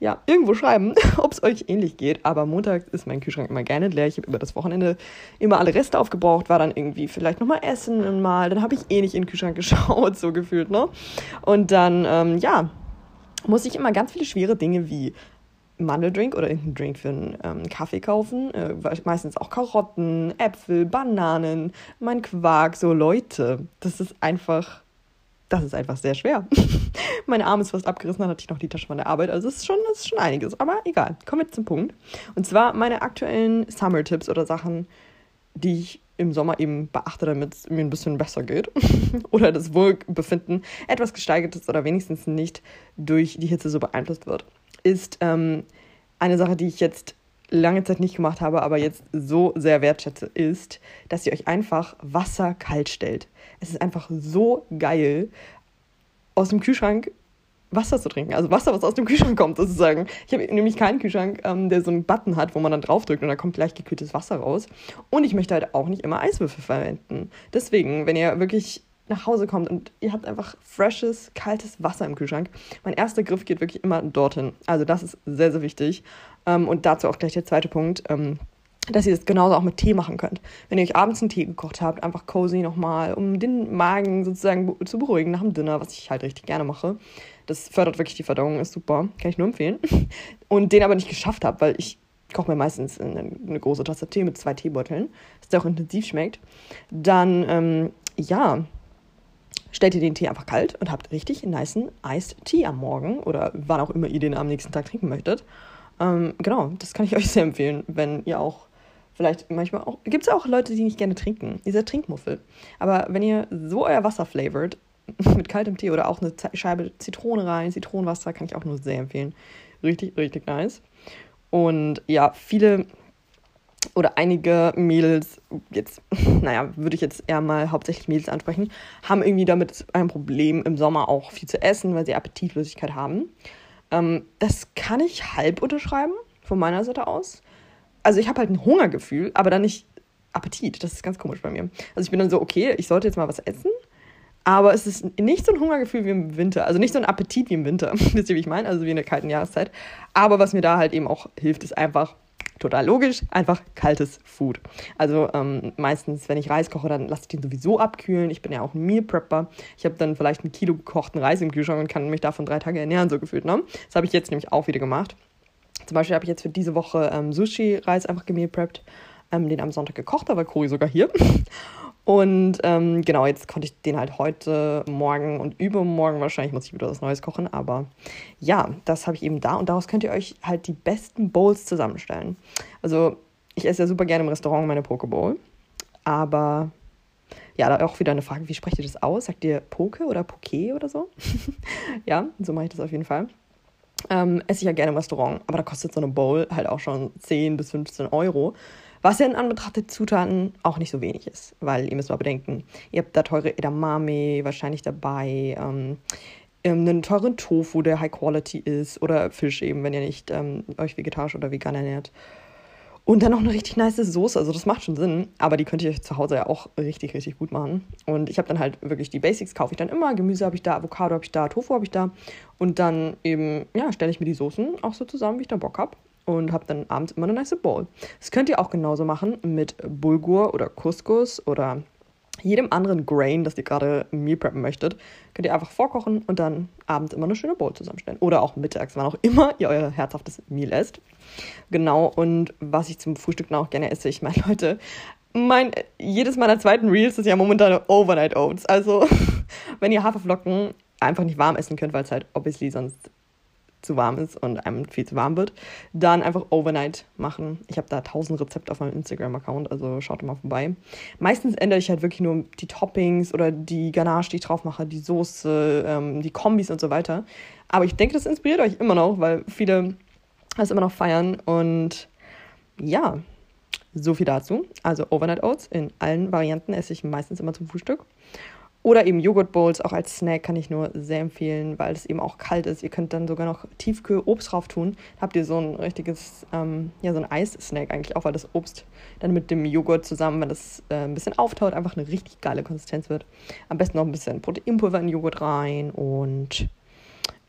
ja, irgendwo schreiben, ob es euch ähnlich geht. Aber montags ist mein Kühlschrank immer gerne leer. Ich habe über das Wochenende immer alle Reste aufgebraucht, war dann irgendwie vielleicht nochmal essen und mal. Dann habe ich eh nicht in den Kühlschrank geschaut, so gefühlt, ne? Und dann, ähm, ja, muss ich immer ganz viele schwere Dinge wie Mandeldrink oder irgendeinen Drink für einen ähm, Kaffee kaufen. Äh, meistens auch Karotten, Äpfel, Bananen, mein Quark, so Leute. Das ist einfach, das ist einfach sehr schwer. Mein Arm ist fast abgerissen, dann hatte ich noch die Tasche von der Arbeit. Also es ist schon, es ist schon einiges. Aber egal, kommen wir zum Punkt. Und zwar meine aktuellen Summer-Tipps oder Sachen, die ich im Sommer eben beachte, damit es mir ein bisschen besser geht oder das Wohlbefinden etwas gesteigert ist oder wenigstens nicht durch die Hitze so beeinflusst wird ist ähm, eine Sache, die ich jetzt lange Zeit nicht gemacht habe, aber jetzt so sehr wertschätze, ist, dass ihr euch einfach Wasser kalt stellt. Es ist einfach so geil, aus dem Kühlschrank Wasser zu trinken. Also Wasser, was aus dem Kühlschrank kommt, sozusagen. Ich habe nämlich keinen Kühlschrank, ähm, der so einen Button hat, wo man dann draufdrückt und da kommt gleich gekühltes Wasser raus. Und ich möchte halt auch nicht immer Eiswürfel verwenden. Deswegen, wenn ihr wirklich nach Hause kommt und ihr habt einfach freshes, kaltes Wasser im Kühlschrank. Mein erster Griff geht wirklich immer dorthin. Also das ist sehr, sehr wichtig. Ähm, und dazu auch gleich der zweite Punkt. Ähm, dass ihr das genauso auch mit Tee machen könnt. Wenn ihr euch abends einen Tee gekocht habt, einfach cozy nochmal, um den Magen sozusagen zu beruhigen nach dem Dinner, was ich halt richtig gerne mache. Das fördert wirklich die Verdauung, ist super, kann ich nur empfehlen. Und den aber nicht geschafft habe, weil ich koche mir meistens eine, eine, große Tasse Tee mit zwei Teebeuteln, dass der auch intensiv schmeckt. Dann, ähm, ja, stellt ihr den Tee einfach kalt und habt richtig niceen Iced Tea am Morgen oder wann auch immer ihr den am nächsten Tag trinken möchtet. Ähm, genau, das kann ich euch sehr empfehlen, wenn ihr auch vielleicht manchmal auch, gibt es auch Leute, die nicht gerne trinken, dieser Trinkmuffel. Aber wenn ihr so euer Wasser flavored mit kaltem Tee oder auch eine Scheibe Zitrone rein, Zitronenwasser, kann ich auch nur sehr empfehlen. Richtig, richtig nice. Und ja, viele oder einige Mädels, jetzt, naja, würde ich jetzt eher mal hauptsächlich Mädels ansprechen, haben irgendwie damit ein Problem, im Sommer auch viel zu essen, weil sie Appetitlosigkeit haben. Ähm, das kann ich halb unterschreiben, von meiner Seite aus. Also ich habe halt ein Hungergefühl, aber dann nicht Appetit. Das ist ganz komisch bei mir. Also ich bin dann so, okay, ich sollte jetzt mal was essen, aber es ist nicht so ein Hungergefühl wie im Winter. Also nicht so ein Appetit wie im Winter. Wisst ihr, wie ich meine? Also wie in der kalten Jahreszeit. Aber was mir da halt eben auch hilft, ist einfach total logisch, einfach kaltes Food. Also ähm, meistens, wenn ich Reis koche, dann lasse ich den sowieso abkühlen. Ich bin ja auch ein Meal Prepper. Ich habe dann vielleicht ein Kilo gekochten Reis im Kühlschrank und kann mich davon drei Tage ernähren, so gefühlt. Ne? Das habe ich jetzt nämlich auch wieder gemacht. Zum Beispiel habe ich jetzt für diese Woche ähm, Sushi-Reis einfach gemeal preppt, ähm, den am Sonntag gekocht, da war Cory sogar hier. Und ähm, genau, jetzt konnte ich den halt heute, morgen und übermorgen wahrscheinlich muss ich wieder was Neues kochen. Aber ja, das habe ich eben da und daraus könnt ihr euch halt die besten Bowls zusammenstellen. Also ich esse ja super gerne im Restaurant meine Pokeball. Aber ja, da auch wieder eine Frage, wie sprecht ihr das aus? Sagt ihr Poke oder Poké oder so? ja, so mache ich das auf jeden Fall. Ähm, esse ich ja gerne im Restaurant, aber da kostet so eine Bowl halt auch schon 10 bis 15 Euro. Was ja in Anbetracht der Zutaten auch nicht so wenig ist, weil ihr müsst mal bedenken, ihr habt da teure Edamame wahrscheinlich dabei, ähm, ähm, einen teuren Tofu, der High Quality ist, oder Fisch eben, wenn ihr nicht ähm, euch vegetarisch oder vegan ernährt. Und dann noch eine richtig nice Soße. Also das macht schon Sinn. Aber die könnt ihr zu Hause ja auch richtig, richtig gut machen. Und ich habe dann halt wirklich die Basics, kaufe ich dann immer. Gemüse habe ich da, Avocado habe ich da, Tofu habe ich da. Und dann eben, ja, stelle ich mir die Soßen auch so zusammen, wie ich da Bock habe. Und habe dann abends immer eine nice Bowl. Das könnt ihr auch genauso machen mit Bulgur oder Couscous oder jedem anderen Grain, das ihr gerade Meal preppen möchtet, könnt ihr einfach vorkochen und dann abends immer eine schöne Bowl zusammenstellen. Oder auch mittags, wann auch immer ihr euer herzhaftes Meal esst. Genau, und was ich zum Frühstück noch gerne esse, ich meine, Leute, mein, jedes meiner zweiten Reels ist ja momentan Overnight Oats. Also, wenn ihr Haferflocken einfach nicht warm essen könnt, weil es halt obviously sonst zu warm ist und einem viel zu warm wird, dann einfach Overnight machen. Ich habe da tausend Rezepte auf meinem Instagram-Account, also schaut mal vorbei. Meistens ändere ich halt wirklich nur die Toppings oder die Ganache, die ich drauf mache, die Soße, ähm, die Kombis und so weiter. Aber ich denke, das inspiriert euch immer noch, weil viele das immer noch feiern und ja, so viel dazu. Also Overnight Oats in allen Varianten esse ich meistens immer zum Frühstück. Oder eben Joghurt Bowls, auch als Snack kann ich nur sehr empfehlen, weil es eben auch kalt ist. Ihr könnt dann sogar noch Tiefkühl-Obst drauf tun. Habt ihr so ein richtiges, ähm, ja, so ein Eis-Snack eigentlich auch, weil das Obst dann mit dem Joghurt zusammen, wenn das äh, ein bisschen auftaut, einfach eine richtig geile Konsistenz wird. Am besten noch ein bisschen Proteinpulver in Joghurt rein und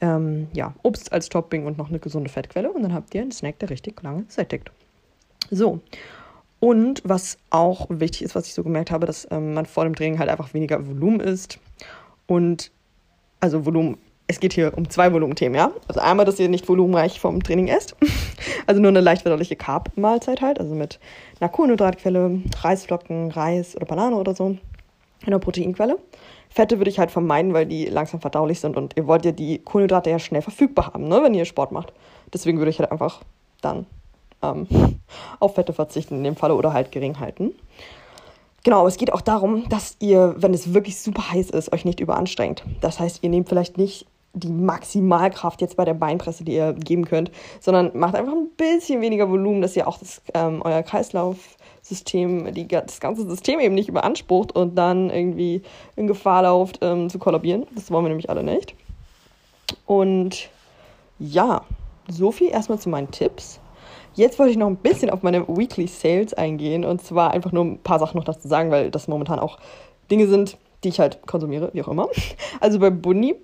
ähm, ja, Obst als Topping und noch eine gesunde Fettquelle. Und dann habt ihr einen Snack, der richtig lange sättigt. So, und was auch wichtig ist, was ich so gemerkt habe, dass ähm, man vor dem Training halt einfach weniger Volumen isst. Und also Volumen, es geht hier um zwei Volumenthemen, ja. Also einmal, dass ihr nicht volumenreich vom Training esst. also nur eine leicht verdauliche Carb-Mahlzeit halt, also mit einer Kohlenhydratquelle, Reisflocken, Reis oder Banane oder so. Einer Proteinquelle. Fette würde ich halt vermeiden, weil die langsam verdaulich sind und ihr wollt ja die Kohlenhydrate ja schnell verfügbar haben, ne, wenn ihr Sport macht. Deswegen würde ich halt einfach dann ähm, auf Fette verzichten in dem Falle oder halt gering halten. Genau, aber es geht auch darum, dass ihr, wenn es wirklich super heiß ist, euch nicht überanstrengt. Das heißt, ihr nehmt vielleicht nicht die Maximalkraft jetzt bei der Beinpresse, die ihr geben könnt, sondern macht einfach ein bisschen weniger Volumen, dass ihr auch das, ähm, euer Kreislaufsystem, die, das ganze System eben nicht überansprucht und dann irgendwie in Gefahr lauft ähm, zu kollabieren. Das wollen wir nämlich alle nicht. Und ja, so viel erstmal zu meinen Tipps. Jetzt wollte ich noch ein bisschen auf meine Weekly Sales eingehen und zwar einfach nur ein paar Sachen noch dazu sagen, weil das momentan auch Dinge sind, die ich halt konsumiere, wie auch immer. Also bei Bunny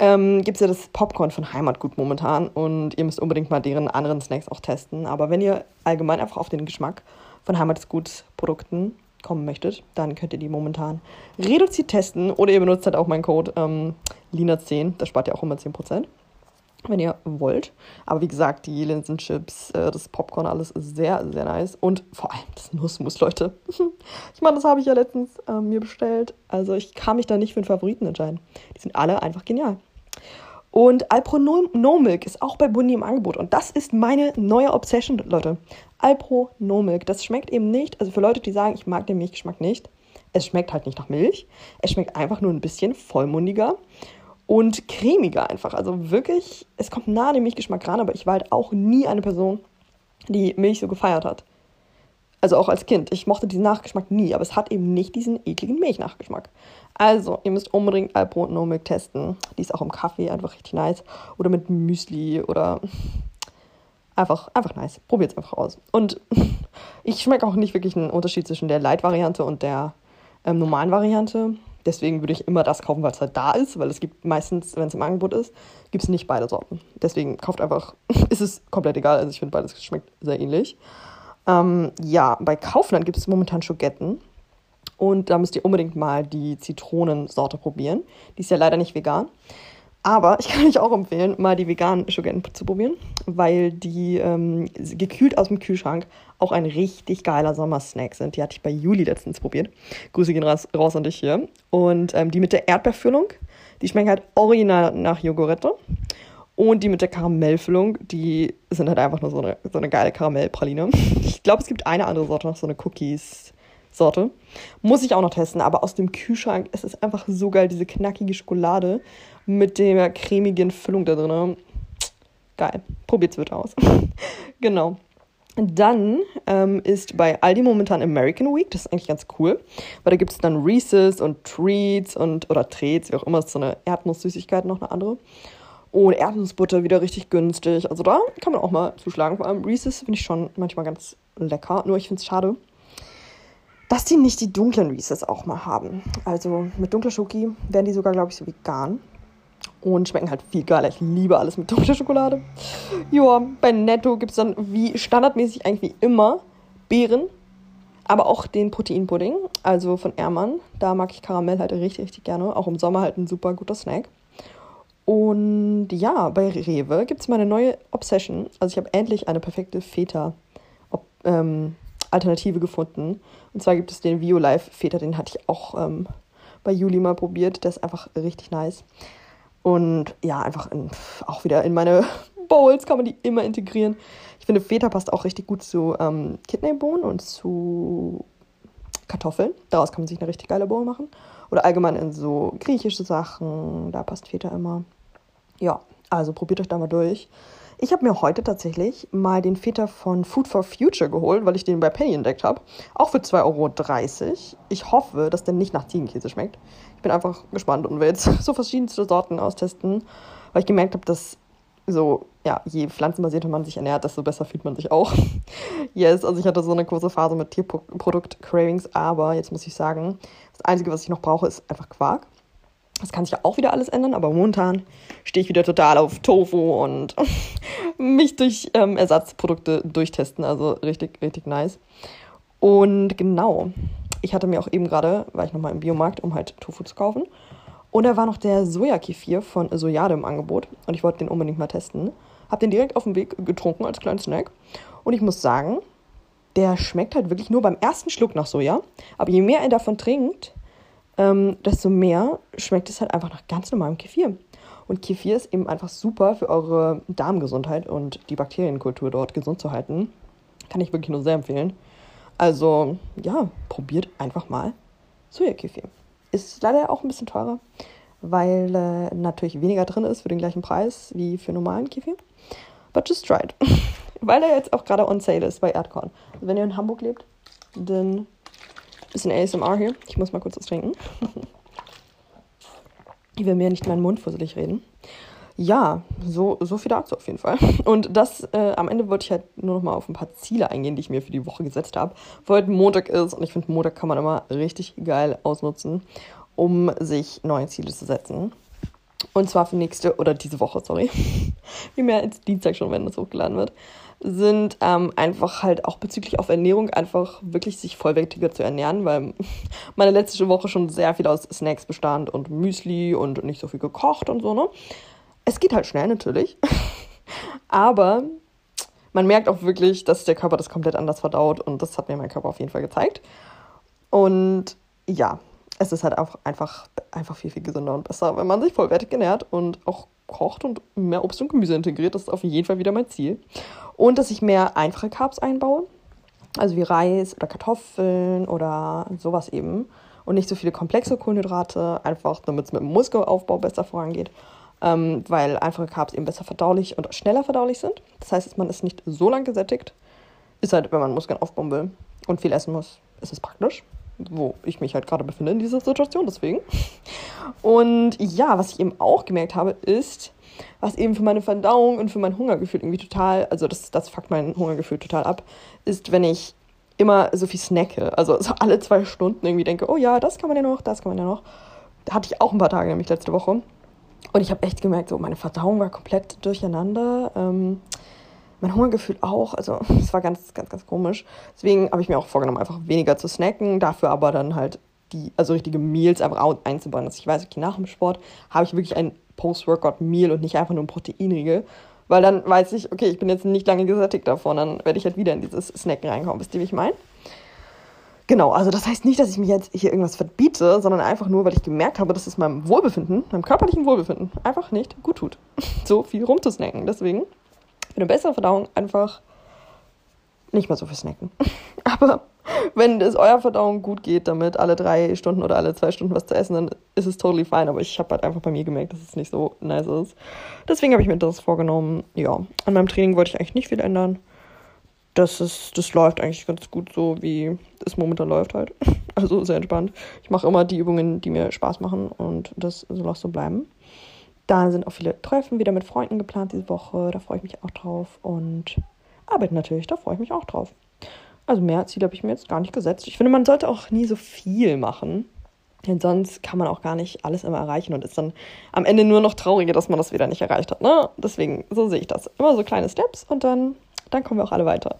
ähm, gibt es ja das Popcorn von Heimatgut momentan und ihr müsst unbedingt mal deren anderen Snacks auch testen. Aber wenn ihr allgemein einfach auf den Geschmack von Heimatgut-Produkten kommen möchtet, dann könnt ihr die momentan reduziert testen oder ihr benutzt halt auch meinen Code ähm, LINA10, da spart ihr auch immer 10% wenn ihr wollt. Aber wie gesagt, die Linsenchips, äh, das Popcorn, alles ist sehr, sehr nice. Und vor allem das Nussmus, Leute. ich meine, das habe ich ja letztens äh, mir bestellt. Also ich kann mich da nicht für einen Favoriten entscheiden. Die sind alle einfach genial. Und Alpro no, no Milk ist auch bei Bunny im Angebot. Und das ist meine neue Obsession, Leute. Alpro No Milk. Das schmeckt eben nicht, also für Leute, die sagen, ich mag den Milchgeschmack nicht. Es schmeckt halt nicht nach Milch. Es schmeckt einfach nur ein bisschen vollmundiger und cremiger einfach. Also wirklich, es kommt nah an den Milchgeschmack ran, aber ich war halt auch nie eine Person, die Milch so gefeiert hat. Also auch als Kind. Ich mochte diesen Nachgeschmack nie, aber es hat eben nicht diesen ekligen Milchnachgeschmack. Also, ihr müsst unbedingt Alpro No Milk testen. Die ist auch im Kaffee einfach richtig nice. Oder mit Müsli oder einfach, einfach nice. Probiert es einfach aus. Und ich schmecke auch nicht wirklich einen Unterschied zwischen der Light-Variante und der ähm, normalen Variante. Deswegen würde ich immer das kaufen, es halt da ist, weil es gibt meistens, wenn es im Angebot ist, gibt es nicht beide Sorten. Deswegen kauft einfach, ist es komplett egal. Also ich finde beides schmeckt sehr ähnlich. Ähm, ja, bei Kaufland gibt es momentan Schogetten. Und da müsst ihr unbedingt mal die Zitronensorte probieren. Die ist ja leider nicht vegan. Aber ich kann euch auch empfehlen, mal die veganen Schogetten zu probieren, weil die ähm, gekühlt aus dem Kühlschrank auch ein richtig geiler Sommersnack sind. Die hatte ich bei Juli letztens probiert. Grüße gehen raus, raus an dich hier. Und ähm, die mit der Erdbeerfüllung, die schmecken halt original nach Jogurette. Und die mit der Karamellfüllung, die sind halt einfach nur so eine, so eine geile Karamellpraline. Ich glaube, es gibt eine andere Sorte noch, so eine Cookies-Sorte. Muss ich auch noch testen, aber aus dem Kühlschrank ist es einfach so geil, diese knackige Schokolade mit der cremigen Füllung da drin. Geil. Probiert's bitte aus. genau. Dann ähm, ist bei Aldi momentan American Week. Das ist eigentlich ganz cool, weil da gibt es dann Reese's und Treats und oder Treats, wie auch immer, ist so eine Erdnusssüßigkeit noch eine andere. Und Erdnussbutter wieder richtig günstig. Also da kann man auch mal zuschlagen. Vor allem Reese's finde ich schon manchmal ganz lecker. Nur ich finde es schade, dass die nicht die dunklen Reese's auch mal haben. Also mit dunkler Schoki werden die sogar, glaube ich, so vegan. Und schmecken halt viel geiler. Ich liebe alles mit dunkler Schokolade. Joa, bei Netto gibt es dann wie standardmäßig eigentlich wie immer Beeren. Aber auch den Proteinpudding, also von Ermann. Da mag ich Karamell halt richtig, richtig gerne. Auch im Sommer halt ein super guter Snack. Und ja, bei Rewe gibt es meine neue Obsession. Also ich habe endlich eine perfekte Feta ähm, Alternative gefunden. Und zwar gibt es den Violife Feta, den hatte ich auch ähm, bei Juli mal probiert. Der ist einfach richtig nice. Und ja, einfach in, auch wieder in meine Bowls kann man die immer integrieren. Ich finde, Feta passt auch richtig gut zu ähm, Kidneybohnen und zu Kartoffeln. Daraus kann man sich eine richtig geile Bowl machen. Oder allgemein in so griechische Sachen. Da passt Feta immer. Ja, also probiert euch da mal durch. Ich habe mir heute tatsächlich mal den Feta von Food for Future geholt, weil ich den bei Penny entdeckt habe. Auch für 2,30 Euro. Ich hoffe, dass der nicht nach Ziegenkäse schmeckt. Ich bin einfach gespannt und will jetzt so verschiedenste Sorten austesten, weil ich gemerkt habe, dass so, ja, je pflanzenbasierter man sich ernährt, desto besser fühlt man sich auch. yes, also ich hatte so eine kurze Phase mit Tierprodukt-Cravings, aber jetzt muss ich sagen, das Einzige, was ich noch brauche, ist einfach Quark. Das kann sich ja auch wieder alles ändern, aber momentan stehe ich wieder total auf Tofu und mich durch ähm, Ersatzprodukte durchtesten. Also richtig, richtig nice. Und genau, ich hatte mir auch eben gerade, war ich nochmal im Biomarkt, um halt Tofu zu kaufen. Und da war noch der Sojakefir von Sojade im Angebot. Und ich wollte den unbedingt mal testen. Hab den direkt auf dem Weg getrunken als kleinen Snack. Und ich muss sagen, der schmeckt halt wirklich nur beim ersten Schluck nach Soja. Aber je mehr er davon trinkt, ähm, desto mehr schmeckt es halt einfach nach ganz normalem Kefir. Und Kefir ist eben einfach super für eure Darmgesundheit und die Bakterienkultur dort gesund zu halten. Kann ich wirklich nur sehr empfehlen. Also, ja, probiert einfach mal Sojakefir. Ist leider auch ein bisschen teurer, weil äh, natürlich weniger drin ist für den gleichen Preis wie für normalen Kefir. But just try it. weil er jetzt auch gerade on sale ist bei Erdkorn. Also wenn ihr in Hamburg lebt, dann Bisschen ASMR hier. Ich muss mal kurz was trinken. ich will mir nicht meinen Mund fusselig reden. Ja, so, so viel dazu auf jeden Fall. Und das äh, am Ende wollte ich halt nur noch mal auf ein paar Ziele eingehen, die ich mir für die Woche gesetzt habe. Weil heute Montag ist und ich finde, Montag kann man immer richtig geil ausnutzen, um sich neue Ziele zu setzen. Und zwar für nächste oder diese Woche, sorry. Wie mehr als Dienstag schon, wenn das hochgeladen wird sind ähm, einfach halt auch bezüglich auf Ernährung einfach wirklich sich vollwertiger zu ernähren, weil meine letzte Woche schon sehr viel aus Snacks bestand und Müsli und nicht so viel gekocht und so, ne? Es geht halt schnell natürlich, aber man merkt auch wirklich, dass der Körper das komplett anders verdaut und das hat mir mein Körper auf jeden Fall gezeigt. Und ja, es ist halt auch einfach, einfach viel, viel gesünder und besser, wenn man sich vollwertig ernährt und auch kocht und mehr Obst und Gemüse integriert. Das ist auf jeden Fall wieder mein Ziel. Und dass ich mehr einfache Carbs einbaue, also wie Reis oder Kartoffeln oder sowas eben. Und nicht so viele komplexe Kohlenhydrate, einfach damit es mit dem Muskelaufbau besser vorangeht. Ähm, weil einfache Carbs eben besser verdaulich und schneller verdaulich sind. Das heißt, man ist nicht so lang gesättigt. Ist halt, wenn man Muskeln aufbauen will und viel essen muss, ist es praktisch wo ich mich halt gerade befinde in dieser Situation, deswegen. Und ja, was ich eben auch gemerkt habe, ist, was eben für meine Verdauung und für mein Hungergefühl irgendwie total, also das, das fuckt mein Hungergefühl total ab, ist, wenn ich immer so viel snacke. Also so alle zwei Stunden irgendwie denke, oh ja, das kann man ja noch, das kann man ja noch. Hatte ich auch ein paar Tage, nämlich letzte Woche. Und ich habe echt gemerkt, so meine Verdauung war komplett durcheinander. Ähm, mein Hungergefühl auch. Also es war ganz, ganz, ganz komisch. Deswegen habe ich mir auch vorgenommen, einfach weniger zu snacken, dafür aber dann halt die, also richtige Meals einfach einzubauen. Dass ich weiß, okay, nach dem Sport habe ich wirklich ein Post-Workout-Meal und nicht einfach nur ein Proteinriegel. Weil dann weiß ich, okay, ich bin jetzt nicht lange gesättigt davon, dann werde ich halt wieder in dieses Snacken reinkommen. Wisst ihr, wie ich meine? Genau, also das heißt nicht, dass ich mir jetzt hier irgendwas verbiete, sondern einfach nur, weil ich gemerkt habe, dass es meinem Wohlbefinden, meinem körperlichen Wohlbefinden einfach nicht gut tut, so viel rumzusnacken. Deswegen für eine bessere Verdauung einfach nicht mehr so viel snacken. Aber wenn es eurer Verdauung gut geht, damit alle drei Stunden oder alle zwei Stunden was zu essen, dann ist es totally fine. Aber ich habe halt einfach bei mir gemerkt, dass es nicht so nice ist. Deswegen habe ich mir das vorgenommen. Ja, an meinem Training wollte ich eigentlich nicht viel ändern. Das, ist, das läuft eigentlich ganz gut so, wie es momentan läuft halt. Also sehr entspannt. Ich mache immer die Übungen, die mir Spaß machen und das soll auch so bleiben. Dann sind auch viele Treffen wieder mit Freunden geplant diese Woche. Da freue ich mich auch drauf. Und Arbeit natürlich, da freue ich mich auch drauf. Also mehr Ziele habe ich mir jetzt gar nicht gesetzt. Ich finde, man sollte auch nie so viel machen. Denn sonst kann man auch gar nicht alles immer erreichen und ist dann am Ende nur noch trauriger, dass man das wieder nicht erreicht hat. Ne? Deswegen, so sehe ich das. Immer so kleine Steps und dann, dann kommen wir auch alle weiter.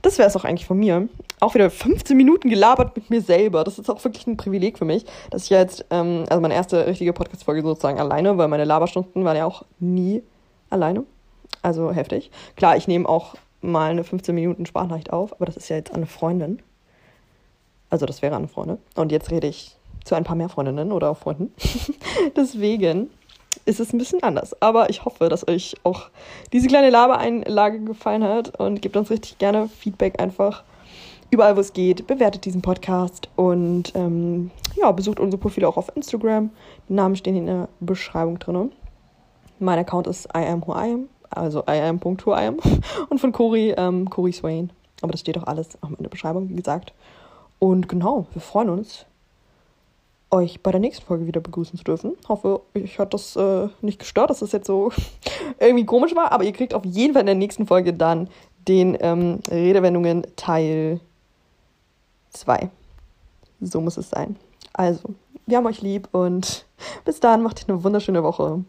Das wäre es auch eigentlich von mir. Auch wieder 15 Minuten gelabert mit mir selber. Das ist auch wirklich ein Privileg für mich, dass ich jetzt, ähm, also meine erste richtige Podcast-Folge sozusagen alleine, weil meine Laberstunden waren ja auch nie alleine. Also heftig. Klar, ich nehme auch mal eine 15 Minuten Sprachnachricht auf, aber das ist ja jetzt eine Freundin. Also das wäre eine Freundin. Und jetzt rede ich zu ein paar mehr Freundinnen oder auch Freunden. Deswegen ist es ein bisschen anders. Aber ich hoffe, dass euch auch diese kleine Labereinlage gefallen hat und gebt uns richtig gerne Feedback einfach überall, wo es geht. Bewertet diesen Podcast und ähm, ja, besucht unsere Profile auch auf Instagram. Die Namen stehen in der Beschreibung drin. Mein Account ist I am who I am, also I am.who I am. Und von Cori, ähm, Cori Swain. Aber das steht auch alles auch in der Beschreibung, wie gesagt. Und genau, wir freuen uns, euch bei der nächsten Folge wieder begrüßen zu dürfen. Hoffe, euch hat das äh, nicht gestört, dass das jetzt so irgendwie komisch war, aber ihr kriegt auf jeden Fall in der nächsten Folge dann den ähm, Redewendungen Teil 2. So muss es sein. Also, wir haben euch lieb und bis dann, macht eine wunderschöne Woche.